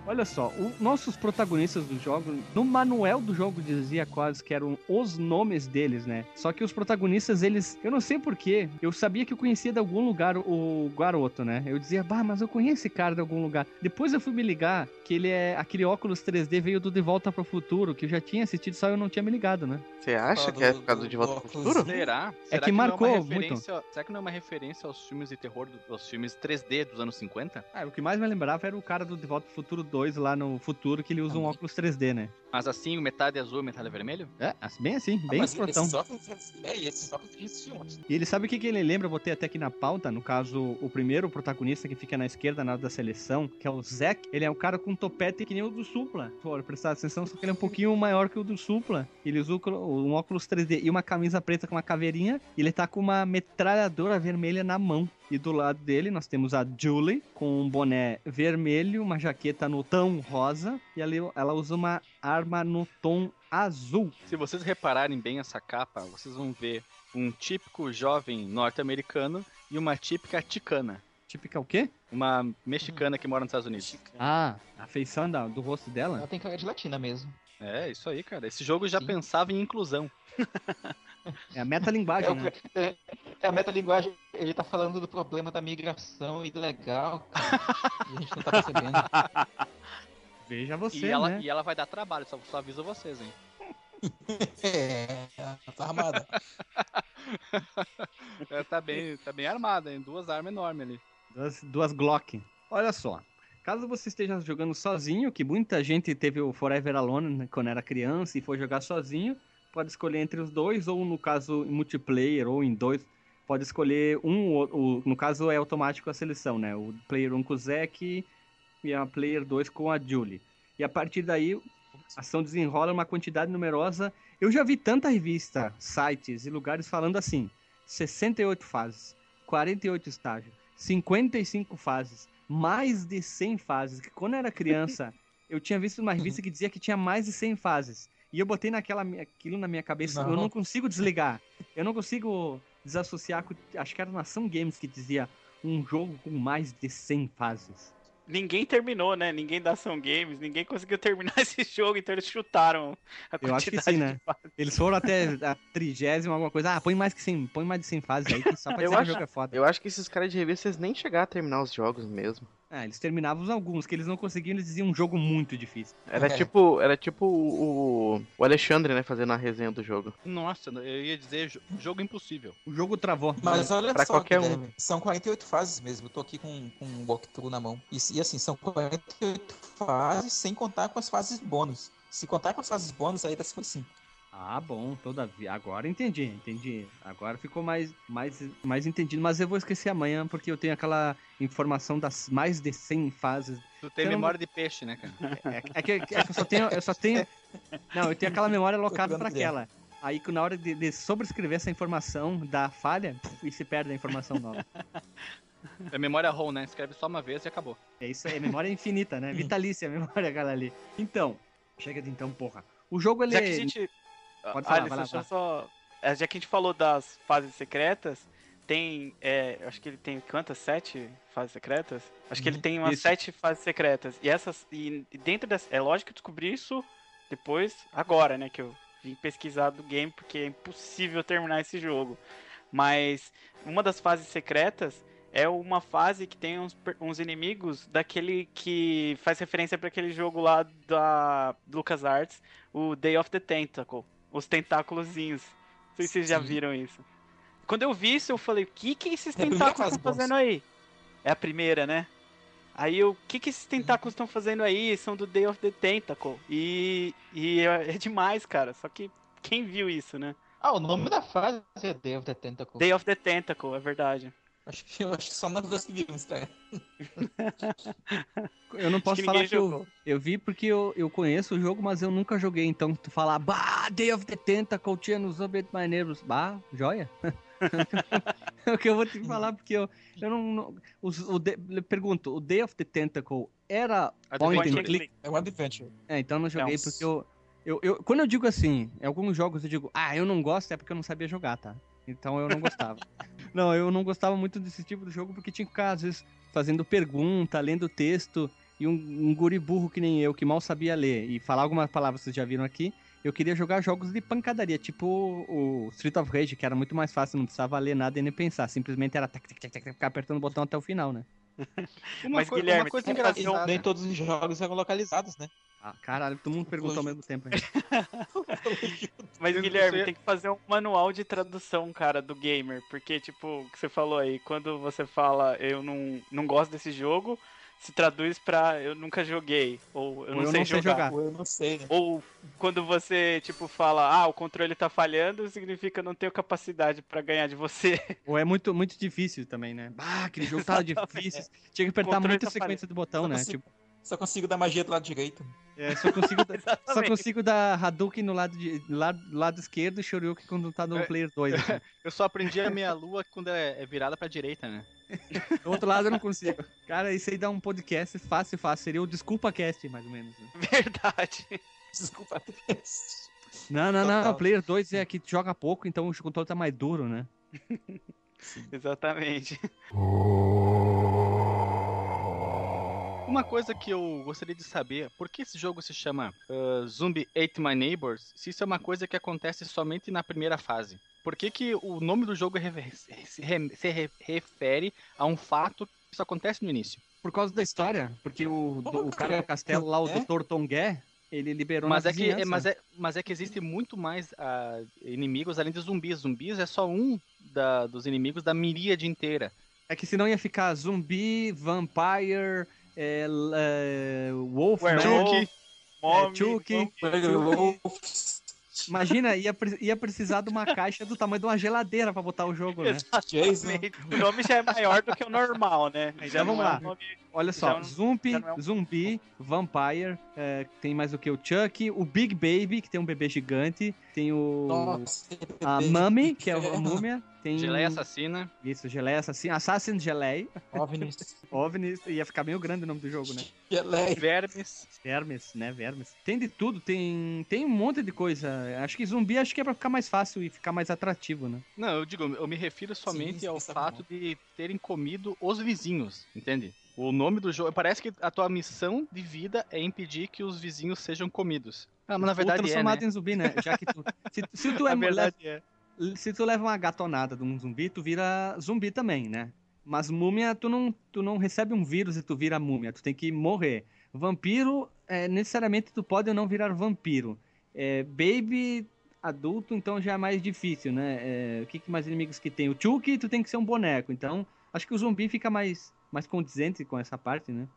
Olha só, o- nossos protagonistas do jogo, no manual do jogo dizia quase que eram os nomes deles, né? Só que os protagonistas, eles, eu não sei porquê, eu sabia que eu conhecia de algum lugar o garoto, né? Eu dizia, bah, mas eu conheço esse cara de algum lugar. Depois eu fui me ligar que ele é aquele óculos 3D veio do De Volta pro Futuro, que eu já tinha assistido, só eu não tinha me ligado, né? Você acha que é por causa de Volta pro Futuro? Será? É Será que não marcou uma muito. Será que não é uma referência aos filmes de terror, do- aos filmes 3D dos anos 50? Ah, o que mais me lembrava era o cara do De Volta pro Futuro 2 lá no futuro, que ele usa um óculos 3D, né? Mas assim, metade azul e metade vermelho? É, bem assim, Ah, bem mas escrotão. esses óculos, é, e esses óculos antes. E ele sabe o que, que ele lembra? Eu botei até aqui na pauta. No caso, o primeiro protagonista que fica na esquerda na da seleção, que é o Zack. Ele é um cara com topete que nem o do Supla. For prestar atenção, só que ele é um pouquinho maior que o do Supla. Ele usa um óculos 3D e uma camisa preta com uma caveirinha. E ele tá com uma metralhadora vermelha na mão. E do lado dele nós temos a Julie com um boné vermelho, uma jaqueta no tom rosa. E ali ela usa uma arma no tom azul. Se vocês repararem bem essa capa, vocês vão ver um típico jovem norte-americano e uma típica ticana. Típica o quê? Uma mexicana que mora nos Estados Unidos. Ah, a feição da- do rosto dela? Ela tem cara de latina mesmo. É, isso aí, cara. Esse jogo já Sim. pensava em inclusão. É a metalinguagem, É, né? é, é a metalinguagem, ele tá falando do problema da migração ilegal, cara. e a gente não tá percebendo. Veja você, e, ela, né? e ela vai dar trabalho, só, só aviso vocês, hein? É, tá armada. Ela tá bem, tá bem armada, hein? Duas armas enormes ali. Duas, duas Glock. Olha só. Caso você esteja jogando sozinho, que muita gente teve o Forever Alone né, quando era criança e foi jogar sozinho, pode escolher entre os dois, ou no caso em multiplayer, ou em dois, pode escolher um, ou- no caso é automático a seleção, né? O player 1 com o Zack e a player 2 com a Julie. E a partir daí, ação desenrola uma quantidade numerosa. Eu já vi tanta revista, sites e lugares falando assim: 68 fases, 48 estágios, 55 fases, mais de 100 fases. Que quando eu era criança, eu tinha visto uma revista que dizia que tinha mais de 100 fases. E eu botei naquela, aquilo na minha cabeça, eu Não. não consigo desligar. Eu não consigo desassociar com. Acho que era Nação Games que dizia um jogo com mais de 100 fases. Ninguém terminou, né? Ninguém da Ação Games, ninguém conseguiu terminar esse jogo, então eles chutaram a Eu acho que quantidade sim, né? de fases. Eles foram até a trigésima, alguma coisa. Ah, põe mais que 100, põe mais de 100 fases aí, que só pra Eu dizer que o acho- jogo é foda. Eu acho que esses caras de revista eles nem chegaram a terminar os jogos mesmo. Ah, eles terminavam alguns, que eles não conseguiam, eles diziam um jogo muito difícil. Era É. tipo, era tipo o, o Alexandre, né, fazendo a resenha do jogo. Nossa, eu ia dizer jo- jogo impossível. O jogo travou. Mas olha Pra só, qualquer um. São 48 fases mesmo. Eu tô aqui com, com um walkthrough na mão. E, e assim, são 48 fases sem contar com as fases bônus. Se contar com as fases bônus, aí dá 55. Ah, bom, todavia. Agora entendi, entendi. Agora ficou mais, mais, mais entendido. Mas eu vou esquecer amanhã, porque eu tenho aquela informação das mais de 100 fases. Tu tem não- memória de peixe, né, cara? É, é que, é que eu só tenho. Eu só tenho. Não, eu tenho aquela memória alocada para aquela. Aí que na hora de, de sobrescrever essa informação da falha, e se perde a informação nova. É memória ROM, né? Escreve só uma vez e acabou. É isso aí, memória infinita, né? Vitalícia a memória, aquela ali. Então, chega de então, porra. O jogo ele. Já que a gente. Pode falar, Alisson, deixa eu só. é, Já que a gente falou das fases secretas, tem. é, acho que ele tem quantas? Sete fases secretas? Acho que ele Uhum, tem umas isso. sete fases secretas. E essas. E dentro dessa. É lógico que eu descobri isso depois, agora, né? Que eu vim pesquisar do game, porque é impossível terminar esse jogo. Mas uma das fases secretas é uma fase que tem uns, uns inimigos daquele que faz referência para aquele jogo lá da LucasArts, o Day of the Tentacle, os tentáculozinhos. Não sei se vocês já viram isso. Quando eu vi isso, eu falei, o que que esses É tentáculos estão fazendo aí? É a primeira, né? Aí eu, o que que esses tentáculos estão fazendo aí? São do Day of the Tentacle. E, e é é demais, cara. Só que quem viu isso, né? Ah, o nome da fase é Day of the Tentacle. Day of the Tentacle, é verdade. Acho que, eu acho que só nós dois que vimos, cara. Eu não posso que falar que eu, eu vi porque eu, eu conheço o jogo, mas eu nunca joguei. Então, tu falar, bah, Day of the Tentacle tinha nos Obed My Neighbors. Bah, joia. é o que eu vou te falar, porque eu, eu não. não os, o de- eu pergunto, o Day of the Tentacle era point Adventure. and click? É um adventure. É, então eu não joguei uns- porque eu, eu, eu. Quando eu digo assim, em alguns jogos eu digo, ah, eu não gosto, é porque eu não sabia jogar, tá? Então eu não gostava. não, eu não gostava muito desse tipo de jogo porque tinha que ficar, às vezes, fazendo pergunta, lendo texto. e um, um guri burro que nem eu, que mal sabia ler e falar algumas palavras que vocês já viram aqui, eu queria jogar jogos de pancadaria, tipo o Street of Rage, que era muito mais fácil, não precisava ler nada e nem pensar, simplesmente era tac, tac, tac, tac, ficar apertando o botão até o final, né? Uma, Mas, coi- Guilherme, uma coisa engraçada. nem todos os jogos eram localizados, né? Ah, caralho, todo mundo perguntou ao mesmo tempo. hein? Mas, Guilherme, tem que fazer um manual de tradução, cara, do gamer. Porque, tipo, o que você falou aí, quando você fala eu não, não gosto desse jogo, se traduz pra eu nunca joguei. Ou eu Ou não, eu sei, não sei jogar. jogar. Ou eu não sei, né? Ou quando você, tipo, fala, ah, o controle tá falhando, significa não tenho capacidade pra ganhar de você. Ou é muito, muito difícil também, né? Ah, aquele jogo tava difícil. Tinha que apertar muita tá sequência do botão, né? Tipo, Só consigo dar magia do lado direito. é, só consigo, dar- só consigo dar Hadouken no lado, de, lado, lado esquerdo e Shoryuken quando tá no É. Player 2. assim. Eu só aprendi a meia lua quando é é virada pra direita, né? Do outro lado eu não consigo. Cara, isso aí dá um podcast fácil, fácil. Seria o Desculpa Cast, mais ou menos. né? Verdade. Desculpa. Não, não, não. Total. O Player 2 é que joga pouco, então o controle tá mais duro, né? Exatamente. Uma coisa que eu gostaria de saber, por que esse jogo se chama uh, Zombie Ate My Neighbors, se isso é uma coisa que acontece somente na primeira fase? Por que, que o nome do jogo se, re- se re- refere a um fato que isso acontece no início? Por causa da história. Porque o, do- o cara do castelo lá, o É? Dr. Tongué, ele liberou Mas é, que, é, mas, é, mas é que existe muito mais ah, inimigos além de zumbis. Zumbis é só um da- dos inimigos da miríade inteira. É que senão ia ficar zumbi, vampire, é, é, wolfman. Werewolf, Mommy, Chucky. Mommy. Imagina, ia, ia precisar de uma caixa do tamanho de uma geladeira pra botar o jogo, né? Jason. O nome já é maior do que o normal, né? Já Então vamos é lá. nome- Olha só, não- zumbi, é um- zumbi, vampire, é, tem mais o que? O Chucky, o Big Baby, que tem um bebê gigante, tem o... Nossa, A Mummy, que é a múmia, tem... Geleia assassina. Isso, geleia assassina, Assassin Geleia, OVNIs. OVNIs, ia ficar meio grande o nome do jogo, né? Geleia. Vermes. Vermes, né? Vermes. Tem de tudo, tem, tem um monte de coisa. Acho que zumbi acho que é pra ficar mais fácil e ficar mais atrativo, né? Não, eu digo, eu me refiro somente Sim, ao é fato bom. de terem comido os vizinhos, entende? O nome do jogo. Parece que a tua missão de vida é impedir que os vizinhos sejam comidos. Ah, mas na Ou verdade é, transformado né? em zumbi, né? Já que tu, se, se tu é, é. Se tu leva uma gatonada de um zumbi, tu vira zumbi também, né? Mas múmia, tu não, tu não recebe um vírus e tu vira múmia, tu tem que morrer. Vampiro, é, necessariamente tu pode ou não virar vampiro. É, baby, adulto, então já é mais difícil, né? É, o que, que mais inimigos que tem? O Chucky, tu tem que ser um boneco, então acho que o zumbi fica mais, mais condizente com essa parte, né?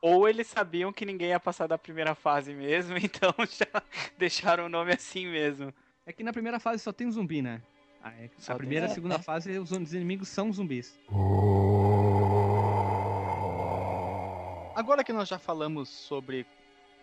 Ou eles sabiam que ninguém ia passar da primeira fase mesmo, então já deixaram o nome assim mesmo. É que na primeira fase só tem zumbi, né? Ah, é, Só a primeira e a segunda é. fase, os os inimigos são zumbis. Agora que nós já falamos sobre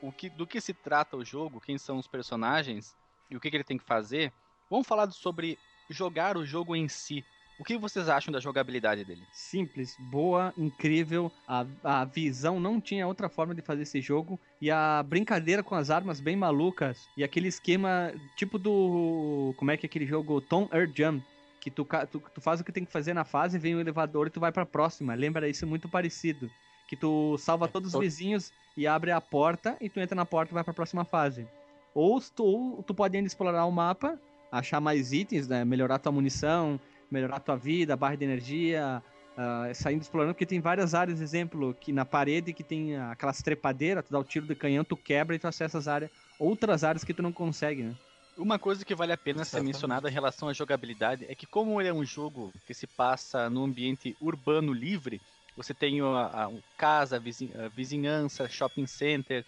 o que, do que se trata o jogo, quem são os personagens e o que, que ele tem que fazer, vamos falar sobre jogar o jogo em si. O que vocês acham da jogabilidade dele? Simples, boa, incrível. A, a visão não tinha outra forma de fazer esse jogo. E a brincadeira com as armas bem malucas. E aquele esquema tipo do. Como é que é aquele jogo? Tom Air Jump. Que tu, tu, tu faz o que tem que fazer na fase, vem o elevador e tu vai pra próxima. Lembra isso muito parecido. Que tu salva todos os tô- vizinhos e abre a porta e tu entra na porta e vai pra próxima fase. Ou tu, ou tu pode ainda explorar o mapa, achar mais itens, né? Melhorar tua munição, melhorar tua vida, barra de energia, ah, saindo explorando, porque tem várias áreas, exemplo, que na parede que tem aquelas trepadeiras, tu dá o tiro de canhão, tu quebra e tu acessa as áreas, outras áreas que tu não consegue, né? Uma coisa que vale a pena ser Exatamente. mencionada em relação à jogabilidade é que como ele é um jogo que se passa num ambiente urbano livre, você tem a, a- casa, a vizinhança, shopping center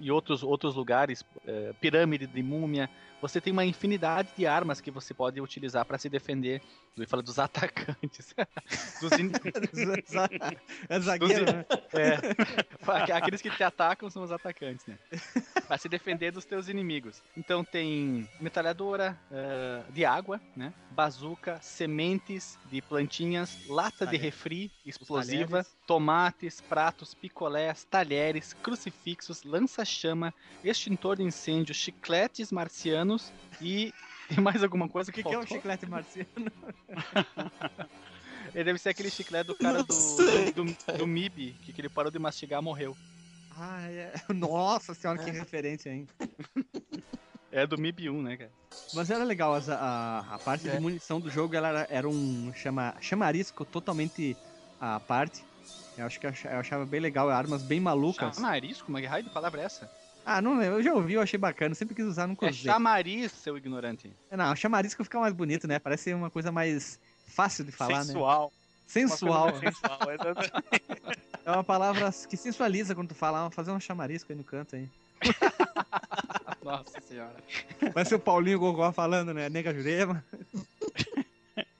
e outros, outros lugares, eh, pirâmide de múmia. Você tem uma infinidade de armas que você pode utilizar para se defender. Eu falo dos atacantes. dos in- é zagueiro, né? É. Aqueles que te atacam são os atacantes, né? Pra se defender dos teus inimigos. Então tem metralhadora eh, de água, né? Bazuca, sementes de plantinhas, lata de Talher- refri explosiva, tomates, pratos, picolés, talheres, crucifixos, lança-chama, extintor de incêndio, chicletes marcianos e. E mais alguma coisa O que, que é um chiclete marciano? Ele deve ser aquele chiclete do cara do, do, do, do MIB, que, que ele parou de mastigar morreu. Ah, é. Nossa senhora, que referência, hein? É do MIB 1, né, cara? Mas era legal, as- a, a parte de munição do jogo ela era, era um chama, chamarisco totalmente à parte. Eu acho que eu acha- eu achava bem legal, armas bem malucas. Chamarisco? Mas que raio de palavra é essa? Ah, não lembro, eu já ouvi, eu achei bacana, sempre quis usar, nunca É usei. chamariz, seu ignorante. Não, chamarisco fica mais bonito, né? Parece uma coisa mais fácil de falar, né? Sensual. Sensual. Uma sensual, exatamente. É uma palavra que sensualiza quando tu fala, ah, fazer um chamarisco aí no canto aí. Nossa senhora. Vai ser o Paulinho Gogó falando, né? Nega Jurema.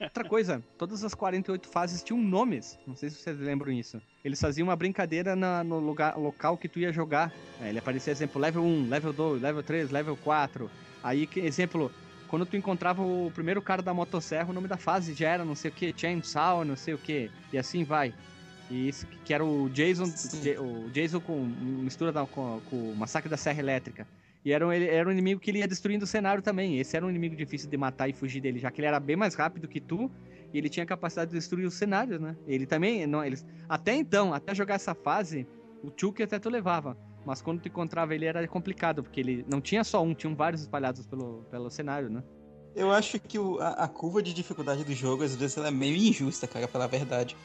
Outra coisa, todas as 48 fases tinham nomes. Não sei se vocês lembram isso. Eles faziam uma brincadeira na- no lugar, local que tu ia jogar. É, ele aparecia, exemplo, level 1, level 2, level 3, level 4. Aí, que- exemplo, quando tu encontrava o primeiro cara da motosserra, o nome da fase já era não sei o que, Chainsaw, não sei o que. E assim vai. E isso que era o Jason, Sim. o Jason com mistura da- com, com o Massacre da Serra Elétrica. E era um, era um inimigo que ele ia destruindo o cenário também. Esse era um inimigo difícil de matar e fugir dele, já que ele era bem mais rápido que tu. E ele tinha a capacidade de destruir os cenários, né? Ele também. Não, eles, até então, até jogar essa fase, o Chuck até tu levava. Mas quando tu encontrava ele era complicado, porque ele não tinha só um, tinham vários espalhados pelo, pelo cenário, né? Eu acho que o- a, a curva de dificuldade do jogo, às vezes, ela é meio injusta, cara, pela verdade.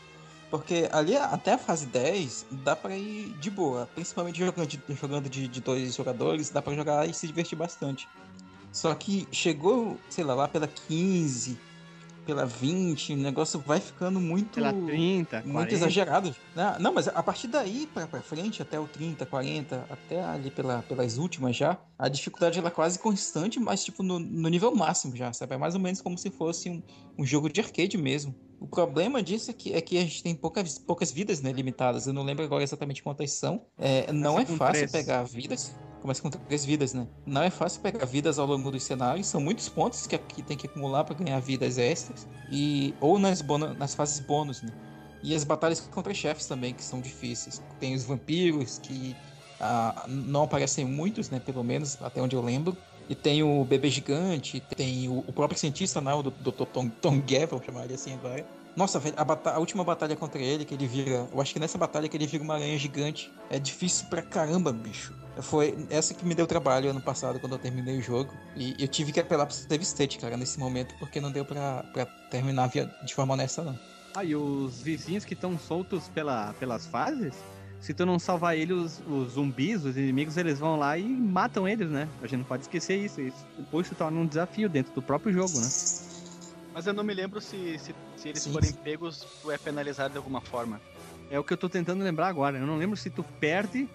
Porque ali, até a fase 10, dá pra ir de boa. Principalmente jogando de, jogando de, de dois jogadores, dá pra jogar e se divertir bastante. Só que chegou, sei lá, lá pela 15, pela 20, o negócio vai ficando muito... Pela 30, Muito 40. exagerado. Não, não, mas a partir daí pra, pra frente, até o 30, 40, até ali pela, pelas últimas já, a dificuldade ela é quase constante, mas tipo no, no nível máximo já, sabe? É mais ou menos como se fosse um, um jogo de arcade mesmo. O problema disso é que, é que a gente tem poucas, poucas vidas né, limitadas. Eu não lembro agora exatamente quantas são. É, não é fácil três. pegar vidas. Começa com três vidas, né? Não é fácil pegar vidas ao longo dos cenários. São muitos pontos que, que tem que acumular para ganhar vidas extras. E, ou nas, bono- nas fases bônus, né? E as batalhas contra chefes também, que são difíceis. Tem os vampiros, que ah, não aparecem muitos, né? Pelo menos, até onde eu lembro. E tem o bebê gigante, tem o, o próprio cientista, né? O Dr. Tom, Tom vou chamar ele assim agora. Nossa, velho, a, a última batalha contra ele, que ele vira. Eu acho que nessa batalha que ele vira uma aranha gigante. É difícil pra caramba, bicho. Foi essa que me deu trabalho ano passado, quando eu terminei o jogo. E eu tive que apelar pro save state, cara, nesse momento, porque não deu pra, pra terminar via- de forma honesta, não. Ah, e os vizinhos que estão soltos pela, pelas fases, se tu não salvar eles, os, os zumbis, os inimigos, eles vão lá e matam eles, né? A gente não pode esquecer isso. Isso depois se torna um desafio dentro do próprio jogo, né? Mas eu não me lembro se, se, se eles Sim, forem sim. pegos, tu é penalizado de alguma forma. É o que eu tô tentando lembrar agora. Eu não lembro se tu perde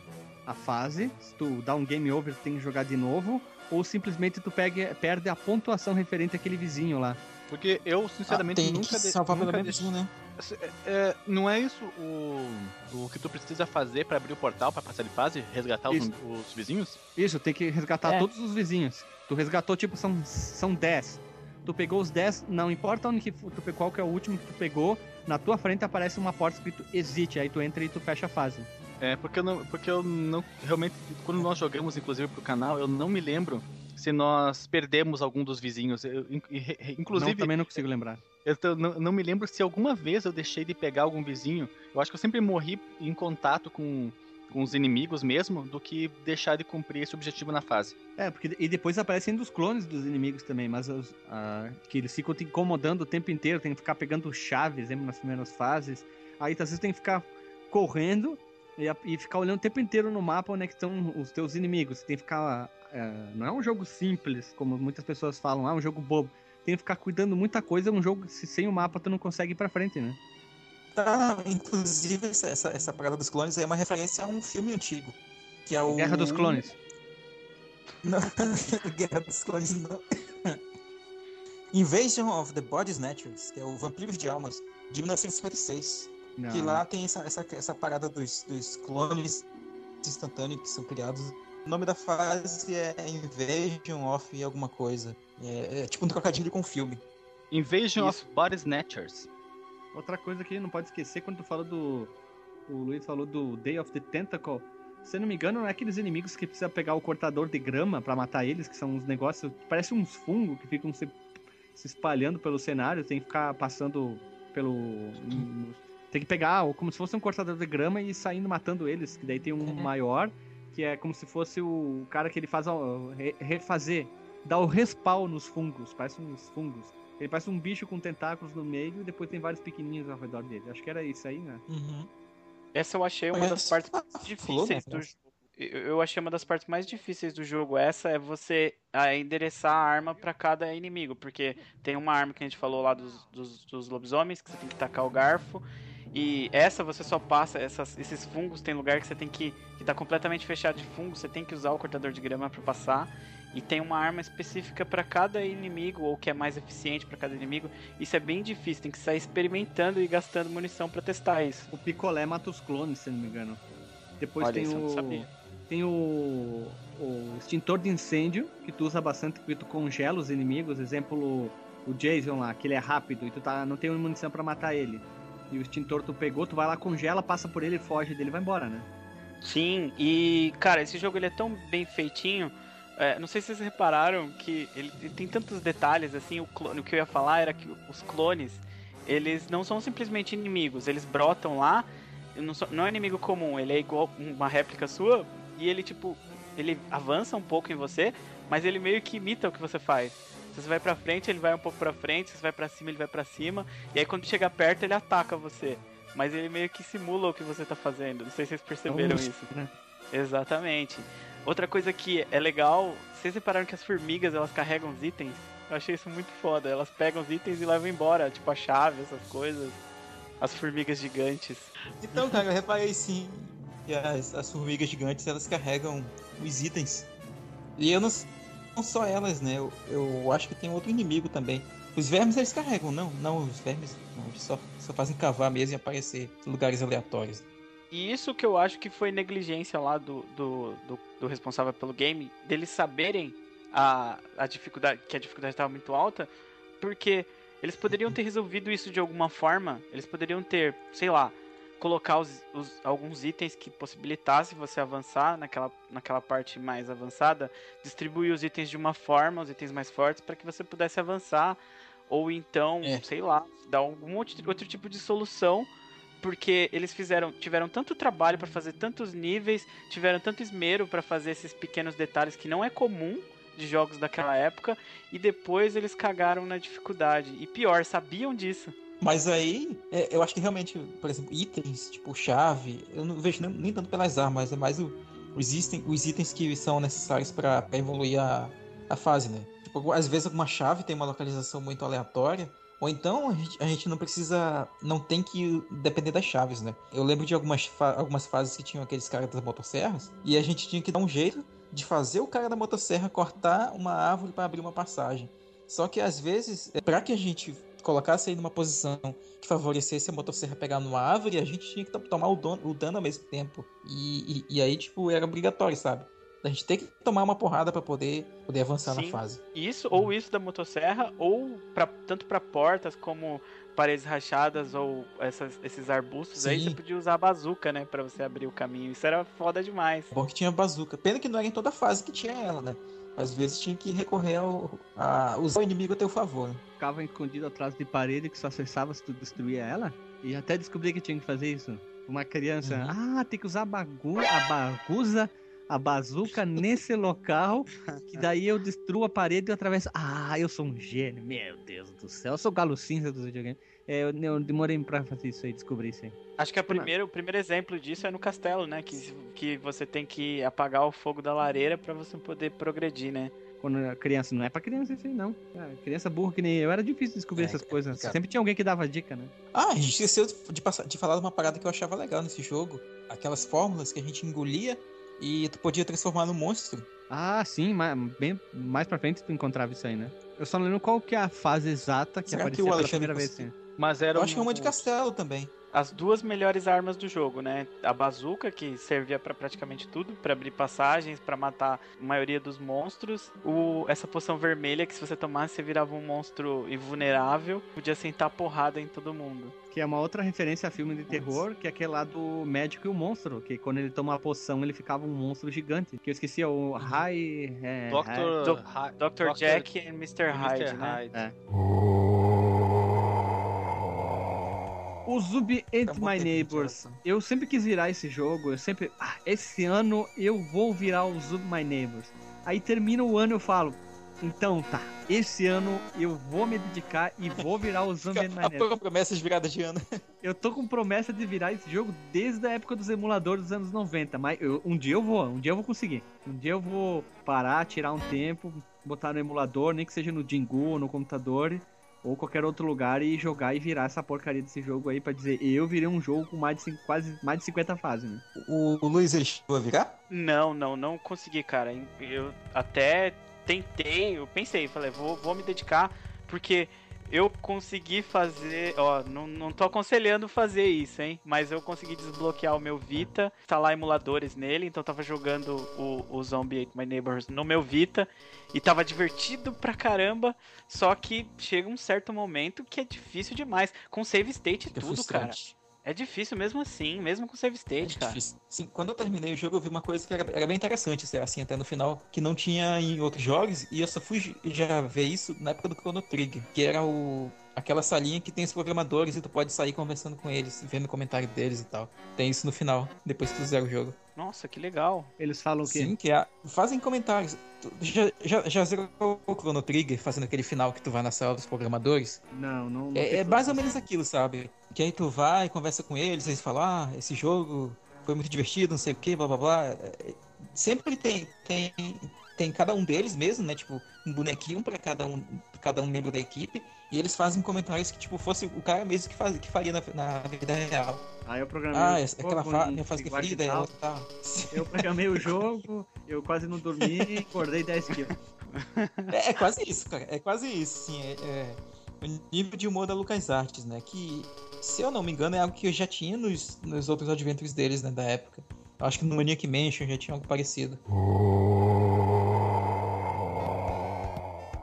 a fase, se tu dá um game over, tu tem que jogar de novo, ou simplesmente tu pega, perde a pontuação referente àquele vizinho lá. Porque eu, sinceramente, Ah, tem nunca... que de- salvar pelo menos um, né? É, não é isso o, o que tu precisa fazer pra abrir o portal, pra passar de fase? Resgatar os, os vizinhos? Isso, tem que resgatar É. todos os vizinhos. Tu resgatou, tipo, são, são 10. Tu pegou os 10, não importa onde que tu, qual que é o último que tu pegou, na tua frente aparece uma porta escrito exit, aí tu entra e tu fecha a fase. É, porque eu não. Porque eu não. Realmente, quando nós jogamos, inclusive, pro canal, eu não me lembro se nós perdemos algum dos vizinhos. Eu, in- in- inclusive, não, também não consigo lembrar. eu tô- não, não me lembro se alguma vez eu deixei de pegar algum vizinho. Eu acho que eu sempre morri em contato com, com os inimigos mesmo, do que deixar de cumprir esse objetivo na fase. É, porque e depois aparecem dos clones dos inimigos também, mas os, ah, que eles ficam te incomodando o tempo inteiro, tem que ficar pegando chaves lembra, nas primeiras fases. Aí às vezes tem que ficar correndo e, e ficar olhando o tempo inteiro no mapa onde é que estão os teus inimigos. Tem que ficar. Ah, não é um jogo simples, como muitas pessoas falam, ah, é um jogo bobo. Tem que ficar cuidando muita coisa, é um jogo que se sem o mapa tu não consegue ir pra frente, né? Tá, inclusive, essa, essa, essa parada dos clones é uma referência a um filme antigo. Que é o. Guerra dos Clones. Não, Guerra dos Clones não. Invasion of the Body Snatchers, que é o Vampiros de Almas, de 1956. Não. Que lá tem essa, essa, essa parada dos, dos clones instantâneos que são criados. O nome da fase é Invasion of alguma coisa. É, é tipo um trocadilho com filme. Invasion Isso. of Body Snatchers. Outra coisa que não pode esquecer quando tu fala do. O Luiz falou do Day of the Tentacle. Se eu não me engano, não é aqueles inimigos que precisa pegar o cortador de grama pra matar eles, que são uns negócios. Parece uns fungos que ficam se, se espalhando pelo cenário, tem que ficar passando pelo. Tem que pegar como se fosse um cortador de grama e ir saindo matando eles. Que daí tem um Uhum. maior, que é como se fosse o cara que ele faz re- refazer. Dá o respawn nos fungos. Parece uns fungos. Ele parece um bicho com tentáculos no meio e depois tem vários pequenininhos ao redor dele. Acho que era isso aí, né? Uhum. Essa eu achei uma das partes flor, difíceis né, do parece. jogo. Eu achei uma das partes mais difíceis do jogo. Essa é você endereçar a arma pra cada inimigo. Porque tem uma arma que a gente falou lá dos, dos, dos lobisomens, que você tem que tacar o garfo. E essa você só passa, essas, esses fungos tem lugar que você tem que. que tá completamente fechado de fungo, você tem que usar o cortador de grama pra passar. E tem uma arma específica pra cada inimigo, ou que é mais eficiente pra cada inimigo. Isso é bem difícil, tem que sair experimentando e gastando munição pra testar isso. O picolé mata os clones, se não me engano. Depois Olha, tem isso eu não o. sabia. Tem o. O extintor de incêndio, que tu usa bastante porque tu congela os inimigos. Exemplo, o Jason lá, que ele é rápido e tu tá, não tem munição pra matar ele. E o extintor tu pegou, tu vai lá, congela, passa por ele, foge dele vai embora, né? Sim, e cara, esse jogo ele é tão bem feitinho. é, não sei se vocês repararam que ele, ele tem tantos detalhes assim. O, clone, o que eu ia falar era que os clones eles não são simplesmente inimigos, eles brotam lá. Não, não é inimigo comum, ele é igual uma réplica sua e ele tipo ele avança um pouco em você, mas ele meio que imita o que você faz. Se você vai pra frente, ele vai um pouco pra frente, se você vai pra cima, ele vai pra cima, e aí quando chega perto, ele ataca você. Mas ele meio que simula o que você tá fazendo. Não sei se vocês perceberam isso. né? Exatamente. Outra coisa que é legal, vocês repararam que as formigas elas carregam os itens? Eu achei isso muito foda. Elas pegam os itens e levam embora, tipo a chave, essas coisas. As formigas gigantes. Então, cara, eu reparei sim que as, as formigas gigantes elas carregam os itens. E eu não, não só elas, né? Eu, eu acho que tem outro inimigo também. Os vermes eles carregam, não? Não, os vermes não, só, só fazem cavar mesmo e aparecer em lugares aleatórios. E isso que eu acho que foi negligência lá do, do, do, do responsável pelo game, deles saberem a, a dificuldade, que a dificuldade estava muito alta, porque eles poderiam ter resolvido isso de alguma forma, eles poderiam ter, sei lá, colocar os, os- alguns itens que possibilitassem você avançar naquela, naquela parte mais avançada, distribuir os itens de uma forma, os itens mais fortes, para que você pudesse avançar, ou então, É. sei lá, dar algum outro, outro tipo de solução porque eles fizeram tiveram tanto trabalho para fazer tantos níveis, tiveram tanto esmero para fazer esses pequenos detalhes que não é comum de jogos daquela época e depois eles cagaram na dificuldade. E pior, sabiam disso. Mas aí, é, eu acho que realmente, por exemplo, itens, tipo chave, eu não vejo nem, nem tanto pelas armas, é mais o, os, itens, os itens que são necessários para evoluir a, a fase, né? Tipo, às vezes alguma chave tem uma localização muito aleatória, ou então a gente, a gente não precisa, não tem que depender das chaves, né? Eu lembro de algumas, fa- algumas fases que tinham aqueles caras das motosserras, e a gente tinha que dar um jeito de fazer o cara da motosserra cortar uma árvore para abrir uma passagem. Só que às vezes, para que a gente colocasse aí numa posição que favorecesse a motosserra pegar numa árvore, a gente tinha que to- tomar o, dono- o dano ao mesmo tempo. E, e, e aí, tipo, era obrigatório, sabe? A gente tem que tomar uma porrada para poder, poder avançar na Sim. fase. Isso ou isso da motosserra ou pra, tanto para portas como paredes rachadas ou essas- esses arbustos aí Sim. você podia usar a bazuca, né, Pra você abrir o caminho. Isso era foda demais. Bom que tinha bazuca. Pena que não era em toda fase que tinha ela, né? Às vezes tinha que recorrer ao, a usar o inimigo a teu favor. Ficava escondido atrás de parede que só acessava se tu destruía ela. E até descobri que tinha que fazer isso. Uma criança, ah, tem que usar a, bagu a baguza, a bazuca nesse local, que daí eu destruo a parede e atravesso. Ah, eu sou um gênio, meu Deus do céu, eu sou o galo cinza dos videogames. É, eu, eu demorei pra fazer isso aí, descobrir isso aí. Acho que a primeira, o primeiro exemplo disso é no castelo, né? Que, que você tem que apagar o fogo da lareira pra você poder progredir, né? Quando era criança, não é pra criança isso aí, não. Ah, criança burra que nem eu, era difícil descobrir É, essas coisas. cara. Sempre tinha alguém que dava dica, né? Ah, a gente esqueceu de, passar, de falar de uma parada que eu achava legal nesse jogo. Aquelas fórmulas que a gente engolia e tu podia transformar no monstro. Ah, sim, mas bem mais pra frente tu encontrava isso aí, né? Eu só não lembro qual que é a fase exata que Será que aparecia o pela primeira vez. Sim. Mas era Eu acho que é uma de um- castelo também. as duas melhores armas do jogo, né? A bazuca, que servia pra praticamente tudo, pra abrir passagens, pra matar a maioria dos monstros. O, essa poção vermelha, que se você tomasse, você virava um monstro invulnerável, podia sentar porrada em todo mundo. Que é uma outra referência a filme de terror, que é aquele lá do médico e o monstro, que quando ele toma a poção ele ficava um monstro gigante. Que eu esqueci, é o High. É, Dr. Do- Dr. Jack e Mr. Hyde, Mr. né? Hyde. É. O Zumbi Ate É My Neighbors. Eu sempre quis virar esse jogo. Eu sempre. Ah, esse ano eu vou virar o Zumbi My Neighbors. Aí termina o ano eu falo. Então tá, esse ano eu vou me dedicar e vou virar o Zumbi Ate My A Neighbors. promessa de virada de ano. Eu tô com promessa de virar esse jogo desde a época dos emuladores dos anos 90, mas eu- um dia eu vou, um dia eu vou conseguir. Um dia eu vou parar, tirar um tempo, botar no emulador, nem que seja no Jingu ou no computador ou qualquer outro lugar e jogar e virar essa porcaria desse jogo aí pra dizer, eu virei um jogo com mais de cin- quase mais de 50 fases, né? O, o Luiz, ele chegou a virar? Não, não, não consegui, cara. Eu até tentei, eu pensei, falei, vou, vou me dedicar, porque eu consegui fazer, ó, não, não tô aconselhando fazer isso, hein? Mas eu consegui desbloquear o meu Vita, instalar emuladores nele, então eu tava jogando o, o Zombie Ate My Neighbors no meu Vita e tava divertido pra caramba, só que chega um certo momento que é difícil demais, com save state e é tudo, cara. É difícil mesmo assim, mesmo com save É state, cara. difícil. Sim, quando eu terminei o jogo, eu vi uma coisa que era, era bem interessante, assim, assim, até no final, que não tinha em outros jogos, e eu só fui já ver isso na época do Chrono Trigger, que era o aquela salinha que tem os programadores e tu pode sair conversando com eles, vendo o comentário deles e tal. Tem isso no final, depois que tu zera o jogo. Nossa, que legal. Eles falam o quê? Sim, que é, fazem comentários. Tu já, já, já zerou o Chrono Trigger, fazendo aquele final que tu vai na sala dos programadores? Não, não. não É, é mais ou menos aquilo, sabe? Que aí tu vai, conversa com eles, eles falam, ah, esse jogo foi muito divertido, não sei o que, blá blá blá. É, Sempre tem, tem, tem cada um deles mesmo, né? Tipo, um bonequinho pra cada um, cada um membro da equipe. E eles fazem comentários que, tipo, fosse o cara mesmo que, faz, que faria na, na vida real. Aí eu programei. Ah, o essa, aquela jogo fa minha fase preferida é tal. Eu programei o jogo, eu quase não dormi, acordei 10 quilos. É, é quase isso, cara. É quase isso, sim. É, é o nível de humor da LucasArts, né? Que, se eu não me engano, é algo que eu já tinha nos, nos outros adventures deles, né? Da época. Eu acho que no Maniac Mansion já tinha algo parecido.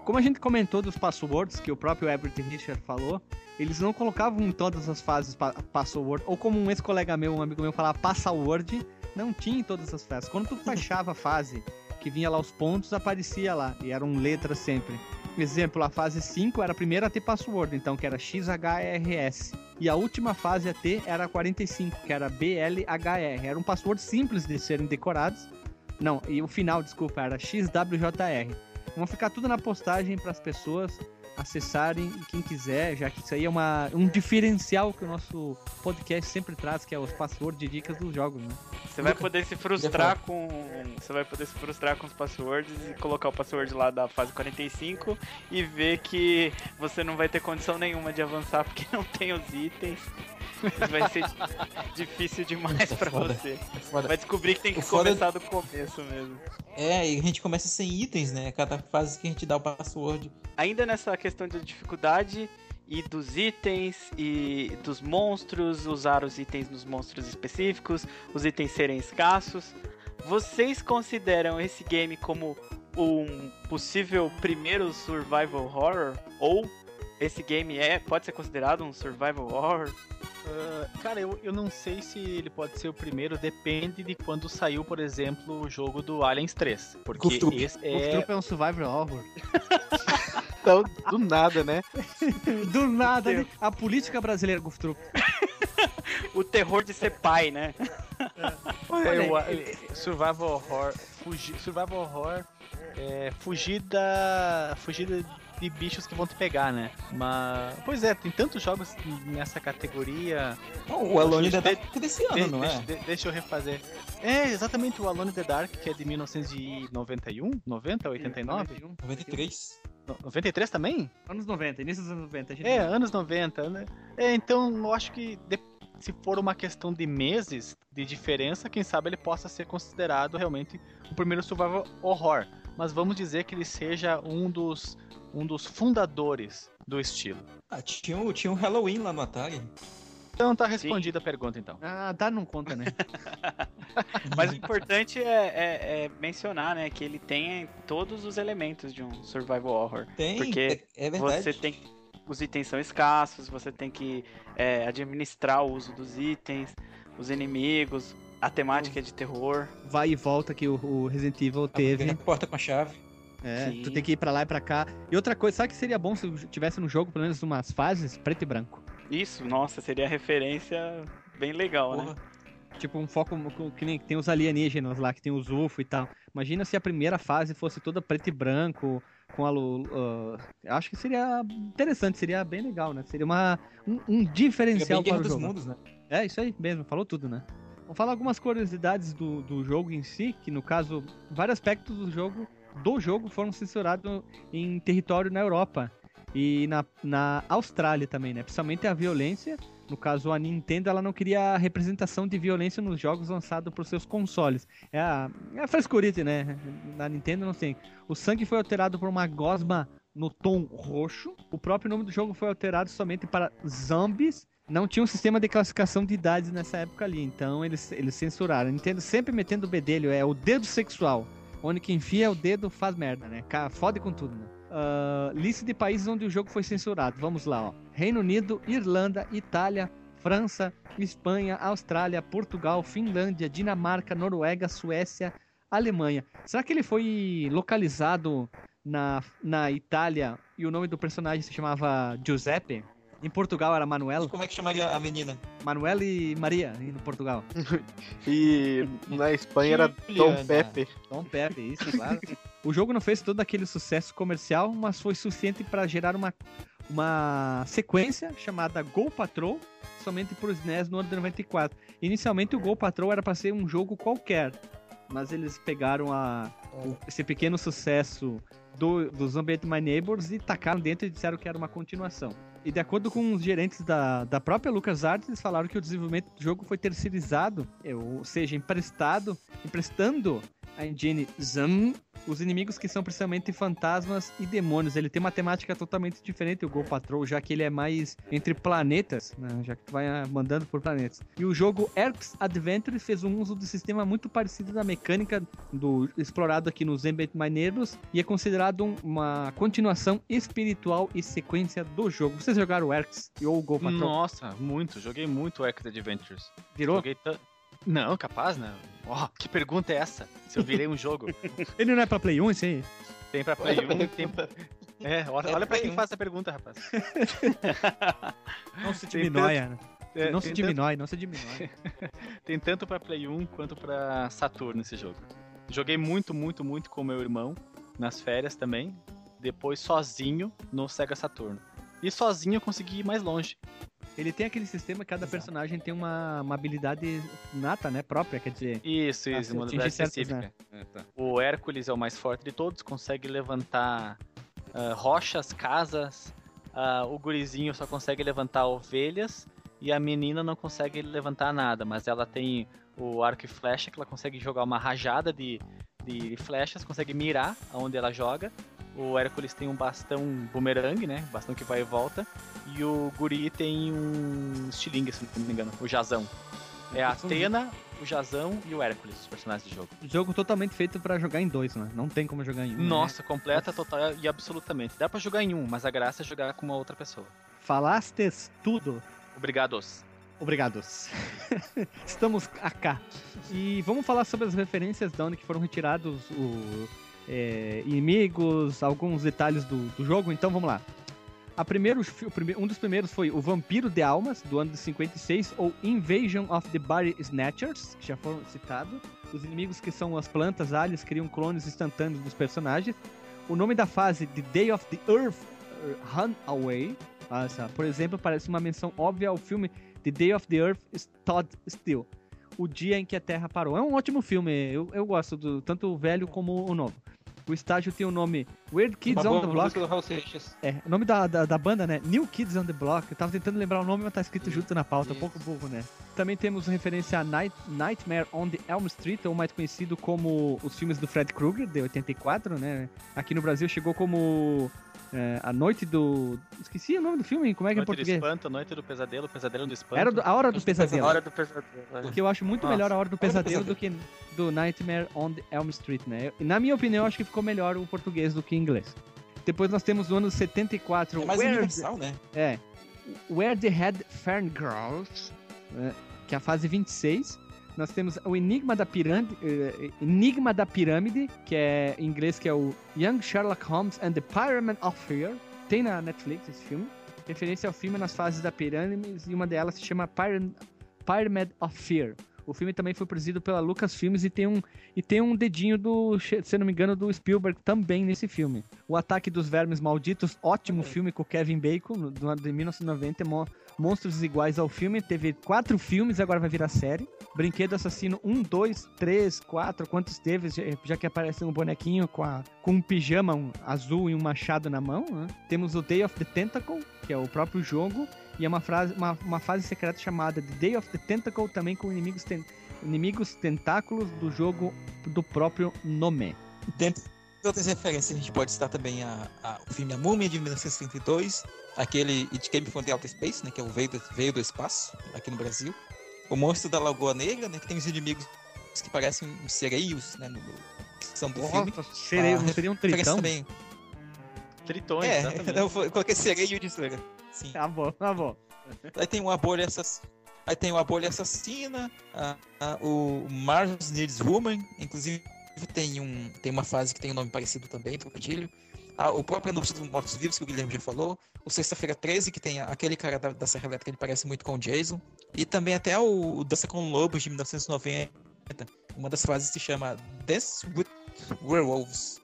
Como a gente comentou dos passwords, que o próprio Everett Richard falou, eles não colocavam em todas as fases pa password, ou como um ex-colega meu, um amigo meu falava password, não tinha em todas as fases. Quando tu baixava a fase, que vinha lá os pontos, aparecia lá, e eram letras sempre. Exemplo, a fase 5 era a primeira a ter password, então que era XHRS. E a última fase a ter era a 45, que era BLHR. Era um password simples de serem decorados. Não, e o final, desculpa, era XWJR. Vão ficar tudo na postagem para as pessoas acessarem e quem quiser, já que isso aí é uma, um diferencial que o nosso podcast sempre traz, que é os passwords de dicas dos jogos, né? Você vai poder se frustrar com. Você vai poder se frustrar com os passwords e colocar o password lá da fase 45 e ver que você não vai ter condição nenhuma de avançar porque não tem os itens. Vai ser difícil demais é pra foda. você. É foda. Vai descobrir que tem que O foda- começar do começo mesmo. É, e a gente começa sem itens, né? Cada fase que a gente dá o password. Ainda nessa questão de dificuldade e dos itens e dos monstros, usar os itens nos monstros específicos, os itens serem escassos. Vocês consideram esse game como um possível primeiro survival horror? Ou esse game é pode ser considerado um survival horror? Ah, cara, eu, eu não sei se ele pode ser o primeiro, depende de quando saiu, por exemplo, o jogo do Aliens 3. Porque Goof Troop. esse O é. Troop é um survival horror. Então, do nada, né? Do nada, né? a política brasileira, Goof Troop. O terror de ser pai, né? É, eu- é, survival horror. Fugir, survival horror é fugir da. Fugir de bichos que vão te pegar, né? Mas. Pois é, tem tantos jogos nessa categoria. Bom, o Alone in the Dark é desse ano, De- não deixa, é? de- deixa eu refazer. É, exatamente o Alone in the Dark, que é de 1991, 90, 89? 93. No- 93 também? Anos 90, início dos anos 90. a gente É, anos 90, né? É, então eu acho que de- se for uma questão de meses de diferença, quem sabe ele possa ser considerado realmente o primeiro survival horror. Mas vamos dizer que ele seja um dos, um dos fundadores do estilo. Ah, tinha, um- tinha um Halloween lá no Atari. Então tá respondida a pergunta então. Ah, dá não conta, né? Mas o importante é, é- é mencionar, né, que ele tem todos os elementos de um survival horror. Tem, Porque é, é verdade. Você tem os itens são escassos, você tem que é, administrar o uso dos itens, os inimigos, a temática é de terror. Vai e volta que o, o Resident Evil teve. A porta com a chave. É, Sim. tu tem que ir pra lá e pra cá. E outra coisa, sabe que seria bom se tivesse no jogo, pelo menos umas fases, preto e branco? Isso, nossa, seria referência bem legal, né? Porra. Tipo um foco que nem que tem os alienígenas lá, que tem os UFO e tal. Imagina se a primeira fase fosse toda preto e branco, com a ah, acho que seria interessante, seria bem legal, né? Seria uma, um, um diferencial bem Guerra para o dos jogo. Mundos, né? É, isso aí mesmo, falou tudo, né? Falar algumas curiosidades do, do jogo em si, que no caso, vários aspectos do jogo, do jogo foram censurados em território na Europa e na, na Austrália também, né? Principalmente a violência. No caso, a Nintendo ela não queria a representação de violência nos jogos lançados para seus consoles. É a, é a frescurite, né? Na Nintendo não tem. O sangue foi alterado por uma gosma no tom roxo. O próprio nome do jogo foi alterado somente para zombies não tinha um sistema de classificação de idades nessa época ali, então eles, eles censuraram. Nintendo sempre metendo o bedelho, é o dedo sexual. Onde quem enfia o dedo faz merda, né? Fode com tudo, né? Ah, lista de países onde o jogo foi censurado. Vamos lá, ó. Reino Unido, Irlanda, Itália, França, Espanha, Austrália, Portugal, Finlândia, Dinamarca, Noruega, Suécia, Alemanha. Será que ele foi localizado na, na Itália e o nome do personagem se chamava Giuseppe? Em Portugal era Manuel? Como é que chamaria a menina? Manuel e Maria, e no Portugal. E na Espanha era Tom. Pepe. Tom Pepe, isso, claro. o jogo não fez todo aquele sucesso comercial, mas foi suficiente para gerar uma, uma sequência chamada Go Patrol, somente para os NES no ano de 94. Inicialmente o Go Patrol era para ser um jogo qualquer, mas eles pegaram a, o- esse pequeno sucesso do, do Zombie Ate My Neighbors e tacaram dentro e disseram que era uma continuação. E de acordo com os gerentes da, da própria LucasArts, eles falaram que o desenvolvimento do jogo foi terceirizado, ou seja, emprestado, emprestando a engine ZAM, os inimigos que são principalmente fantasmas e demônios. Ele tem uma temática totalmente diferente, o Go Patrol, já que ele é mais entre planetas, né? já que tu vai ah, mandando por planetas. E o jogo Erx Adventure fez um uso de sistema muito parecido da mecânica do explorado aqui no Zen My Neighbors e é considerado um- uma continuação espiritual e sequência do jogo. Vocês jogaram o Erx ou o Go Patrol? Nossa, muito. Joguei muito Act Adventures. Virou? Joguei Não, capaz, né? Ó, que pergunta é essa? Se eu virei um jogo. Ele não é pra Play 1, esse aí? Tem pra Play 1, tem... É, olha, É olha pra quem 1. faz essa pergunta, rapaz. Não se Tem diminói, né? Não se diminói, não se diminói. Tem tanto pra Play 1 quanto pra Saturno esse jogo. Joguei muito, muito, muito com meu irmão nas férias também. Depois sozinho no Sega Saturno. E sozinho eu consegui ir mais longe. Ele tem aquele sistema que cada Exato. personagem tem uma, uma habilidade nata, né? Própria, quer dizer. Isso, Ah, isso, uma habilidade específica. né? É, tá. O Hércules é o mais forte de todos, consegue levantar ah, rochas, casas. Ah, o gurizinho só consegue levantar ovelhas. E a menina não consegue levantar nada, mas ela tem o arco e flecha, que ela consegue jogar uma rajada de, de flechas, consegue mirar aonde ela joga. O Hércules tem um bastão boomerang, né? Bastão que vai e volta. E o guri tem um estilingue, se não me engano, o Jazão. É a Atena, o Jazão e o Hércules, os personagens do jogo. Jogo totalmente feito pra jogar em dois, né? Não tem como jogar em um. né? Nossa, completa, total e absolutamente. Dá pra jogar em um, mas a graça é jogar com uma outra pessoa. Falastes tudo. Obrigados. Obrigados. Estamos acá. E vamos falar sobre as referências de onde que foram retirados o, é, inimigos, alguns detalhes do, do jogo. Então vamos lá. A primeiro, um dos primeiros foi o Vampiro de Almas, do ano de 56, ou Invasion of the Body Snatchers, que já foram citados. Os inimigos que são as plantas aliens criam clones instantâneos dos personagens. O nome da fase, The Day of the Earth uh, Runaway, essa, por exemplo, parece uma menção óbvia ao filme The Day of the Earth Stood Still. O Dia em que a Terra Parou. É um ótimo filme, eu, eu gosto do tanto o velho como o novo. O estágio tem o nome Weird Kids Uma on boa the Block. do Seixas. É, o nome da, da, da banda, né? New Kids on the Block. Eu tava tentando lembrar o nome, mas tá escrito junto na pauta, um Isso. pouco burro, né? Também temos referência a Night, Nightmare on the Elm Street, ou mais conhecido como os filmes do Fred Krueger, de 84, né? Aqui no Brasil chegou como é, A Noite do... Esqueci o nome do filme, como é que é em Noite do português? espanto, noite do pesadelo, pesadelo do espanto. Era do- A Hora do Pesadelo. Hora do pesadelo. né? Porque eu acho muito Nossa. melhor a Hora do Hora do Pesadelo do que do Nightmare on the Elm Street, né? Na minha opinião, eu acho que ficou melhor o português do que o inglês. Depois nós temos o ano 74, É mais Where universal, né? é. Where the Head Fern Grows, né, que é a fase 26. Nós temos o Enigma da Pirâmide, eh, Enigma da Pirâmide, que é em inglês que é o Young Sherlock Holmes and the Pyramid of Fear. Tem na Netflix esse filme. referência ao filme nas fases da Pirâmides e uma delas se chama Pyram- Pyramid of Fear. O filme também foi produzido pela Lucasfilmes e tem um e tem um dedinho do, se não me engano, do Spielberg também nesse filme. O Ataque dos Vermes Malditos, ótimo filme com Kevin Bacon, no- do ano de 1990, mo- monstros iguais ao filme. Teve quatro filmes, agora vai virar série. Brinquedo Assassino 1, 2, 3, 4, quantos teve? Já, que aparece um bonequinho com, a, com um pijama azul e um machado na mão. né? Temos o Day of the Tentacle, que é o próprio jogo. E é uma, frase, uma, uma fase secreta chamada The Day of the Tentacle, também com inimigos, ten- inimigos tentáculos do jogo do próprio nome. Dentre outras referências, a gente pode citar também a, a- o filme A Múmia de 1932, aquele It Came from the Outer Space, né, que é o Veio do, Veio do Espaço, aqui no Brasil. O Monstro da Lagoa Negra, né, que tem os inimigos que parecem uns sereios, né, no, que são do filme. seria, Ah, não seria um tritão? também. Tritões, É, exatamente. eu coloquei sereio de zoeira. Sim. Tá bom, tá bom. Aí tem uma bolha assassina. Aí tem uma bolha assassina, a- a- o Mars Needs Woman, inclusive tem, um, tem uma fase que tem um nome parecido também, Trocadilho. Ah, o próprio Anúncio dos Mortos Vivos, que o Guilherme já falou. O Sexta-feira 13, que tem aquele cara da, da Serra Elétrica, ele parece muito com o Jason. E também até o, o Dança com Lobos, de 1990. Uma das fases se chama Dance with Werewolves.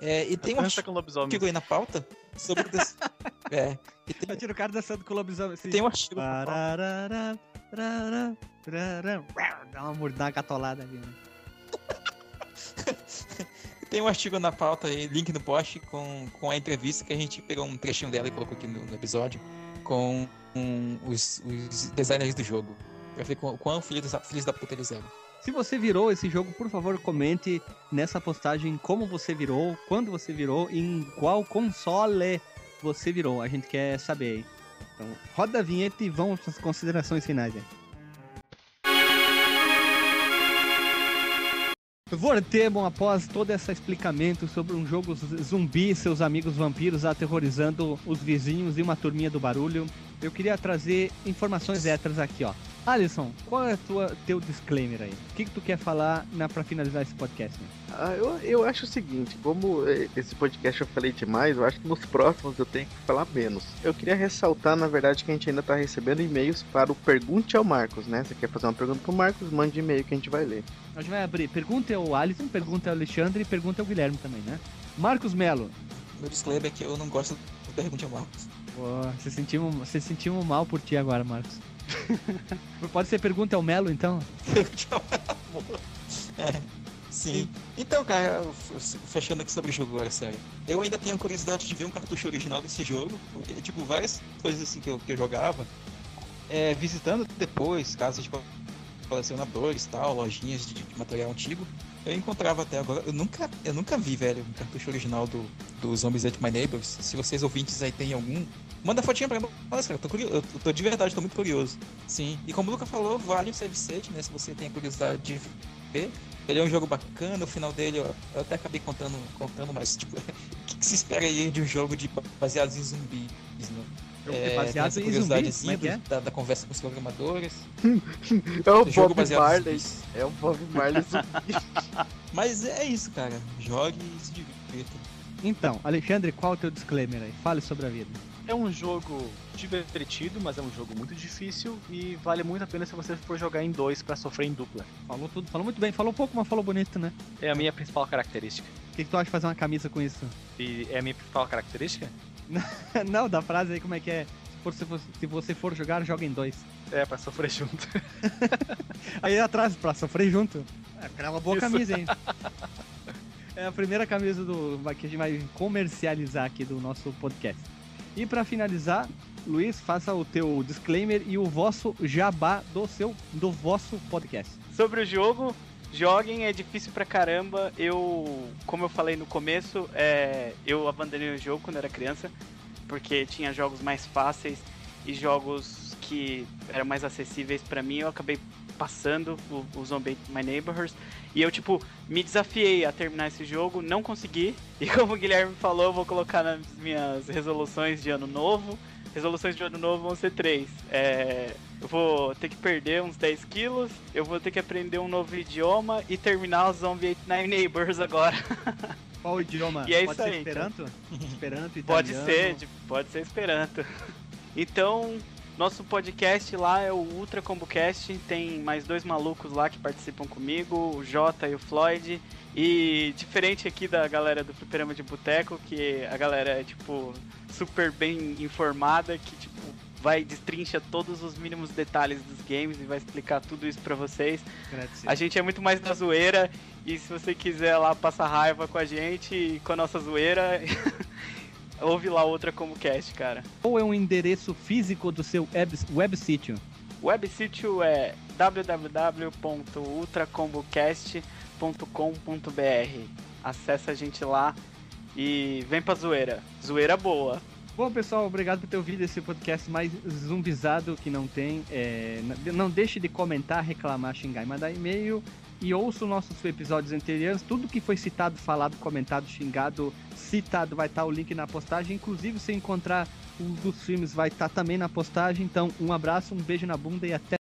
É, e tem um lobisomem. artigo aí na pauta sobre... o desse- é, e tem, Tira o cara dançando com o lobisomem. assim. tem um artigo na pauta Pararara, parará, parará. Dá uma mordada catolada ali. né? Tem um artigo na pauta aí, link no post, com, com a entrevista que a gente pegou um trechinho dela e colocou aqui no, no episódio, com um, os, os designers do jogo. Pra ver quão, quão filhos, filhos da puta eles eram. Se você virou esse jogo, por favor, comente nessa postagem como você virou, quando você virou e em qual console você virou. A gente quer saber aí. Então, roda a vinheta e vamos para as considerações finais aí. Vortemon, após todo esse explicamento sobre um jogo zumbi, seus amigos vampiros aterrorizando os vizinhos e uma turminha do barulho, eu queria trazer informações extras aqui, ó. Alisson, qual é o tua, teu disclaimer aí? O que, que tu quer falar na, pra finalizar esse podcast? Né? Ah, eu, eu acho o seguinte, como eh, esse podcast eu falei demais, eu acho que nos próximos eu tenho que falar menos. Eu queria ressaltar, na verdade, que a gente ainda tá recebendo e-mails para o Pergunte ao Marcos, né? Você quer fazer uma pergunta pro Marcos, mande e-mail que a gente vai ler. A gente vai abrir. Pergunta ao Alisson, pergunta ao Alexandre e pergunta ao Guilherme também, né? Marcos Melo. Meu disclaimer é que eu não gosto do Pergunte ao Marcos. Pô, você sentiu, você sentiu mal por ti agora, Marcos. Pode ser pergunta ao Melo, então? É, sim. Então, cara, fechando aqui sobre o jogo agora, sério. Eu ainda tenho curiosidade de ver um cartucho original desse jogo, porque, tipo, várias coisas assim que eu, que eu jogava, é, visitando depois, casas de colecionadores tal, lojinhas de, de material antigo, eu encontrava até agora. Eu nunca, eu nunca vi, velho, um cartucho original do, do Zombies Ate My Neighbors. Se vocês ouvintes aí tem algum, manda fotinha pra nós, cara. Eu tô, curioso, eu tô de verdade, tô muito curioso. Sim. E como o Luca falou, vale o save state, né? Se você tem a curiosidade de ver. Ele é um jogo bacana, o final dele eu, eu até acabei contando, contando mas tipo, o que, que se espera aí de um jogo de baseados em zumbis, né? É, baseado em zumbi? curiosidadezinha Como é que é? da, da conversa com os programadores. É o Jogo Bob Marley. zumbis. É o Bob Marley zumbi. Mas é isso, cara. Jogue e se divirta. Então, Alexandre, qual é o teu disclaimer aí? Fale sobre a vida. É um jogo divertido, mas é um jogo muito difícil e vale muito a pena se você for jogar em dois pra sofrer em dupla. Falou tudo, falou muito bem, falou pouco, mas falou bonito, né? É a minha principal característica. O que, que tu acha de fazer uma camisa com isso? E é a minha principal característica? Não, da frase aí, como é que é? Se, for- se você- for jogar, joga em dois. É, pra sofrer junto. Aí atrás, pra sofrer junto. É, porque uma boa Isso. camisa, hein? É a primeira camisa do, que a gente vai comercializar aqui do nosso podcast. E pra finalizar, Luiz, faça o teu disclaimer e o vosso jabá do seu do vosso podcast. Sobre o jogo, joguem, é difícil pra caramba. Eu, como eu falei no começo, é, eu abandonei o jogo quando era criança, porque tinha jogos mais fáceis e jogos que eram mais acessíveis pra mim. Eu acabei passando o, o Zombie My Neighbors e eu, tipo, me desafiei a terminar esse jogo, não consegui. E como o Guilherme falou, eu vou colocar nas minhas resoluções de ano novo. Resoluções de ano novo vão ser três. É, eu vou ter que perder uns 10 quilos, eu vou ter que aprender um novo idioma e terminar o Zombie Ate My Neighbors agora. Qual o idioma? E é Pode isso ser aí, Esperanto? Esperanto, Pode italiano. ser, tipo, pode ser Esperanto. Então, nosso podcast lá é o Ultra Combo Cast. Tem mais dois malucos lá que participam comigo, o Jota e o Floyd. E diferente aqui da galera do Fliperama de Boteco, que a galera é tipo super bem informada, que tipo vai destrincha todos os mínimos detalhes dos games e vai explicar tudo isso pra vocês. A gente é muito mais da zoeira e se você quiser lá passar raiva com a gente e com a nossa zoeira, ouve lá outra como cast, cara. Qual é o endereço físico do seu web, web sítio? Web sítio é www.ultracombocast.com.br. Acesse a gente lá e vem pra zoeira. Zoeira boa. Bom, pessoal, obrigado por ter ouvido esse podcast mais zumbizado que não tem. É, não deixe de comentar, reclamar, xingar e mandar e-mail. E ouça os nossos episódios anteriores. Tudo que foi citado, falado, comentado, xingado, citado, vai estar o link na postagem. Inclusive, se encontrar um dos filmes, vai estar também na postagem. Então, um abraço, um beijo na bunda e até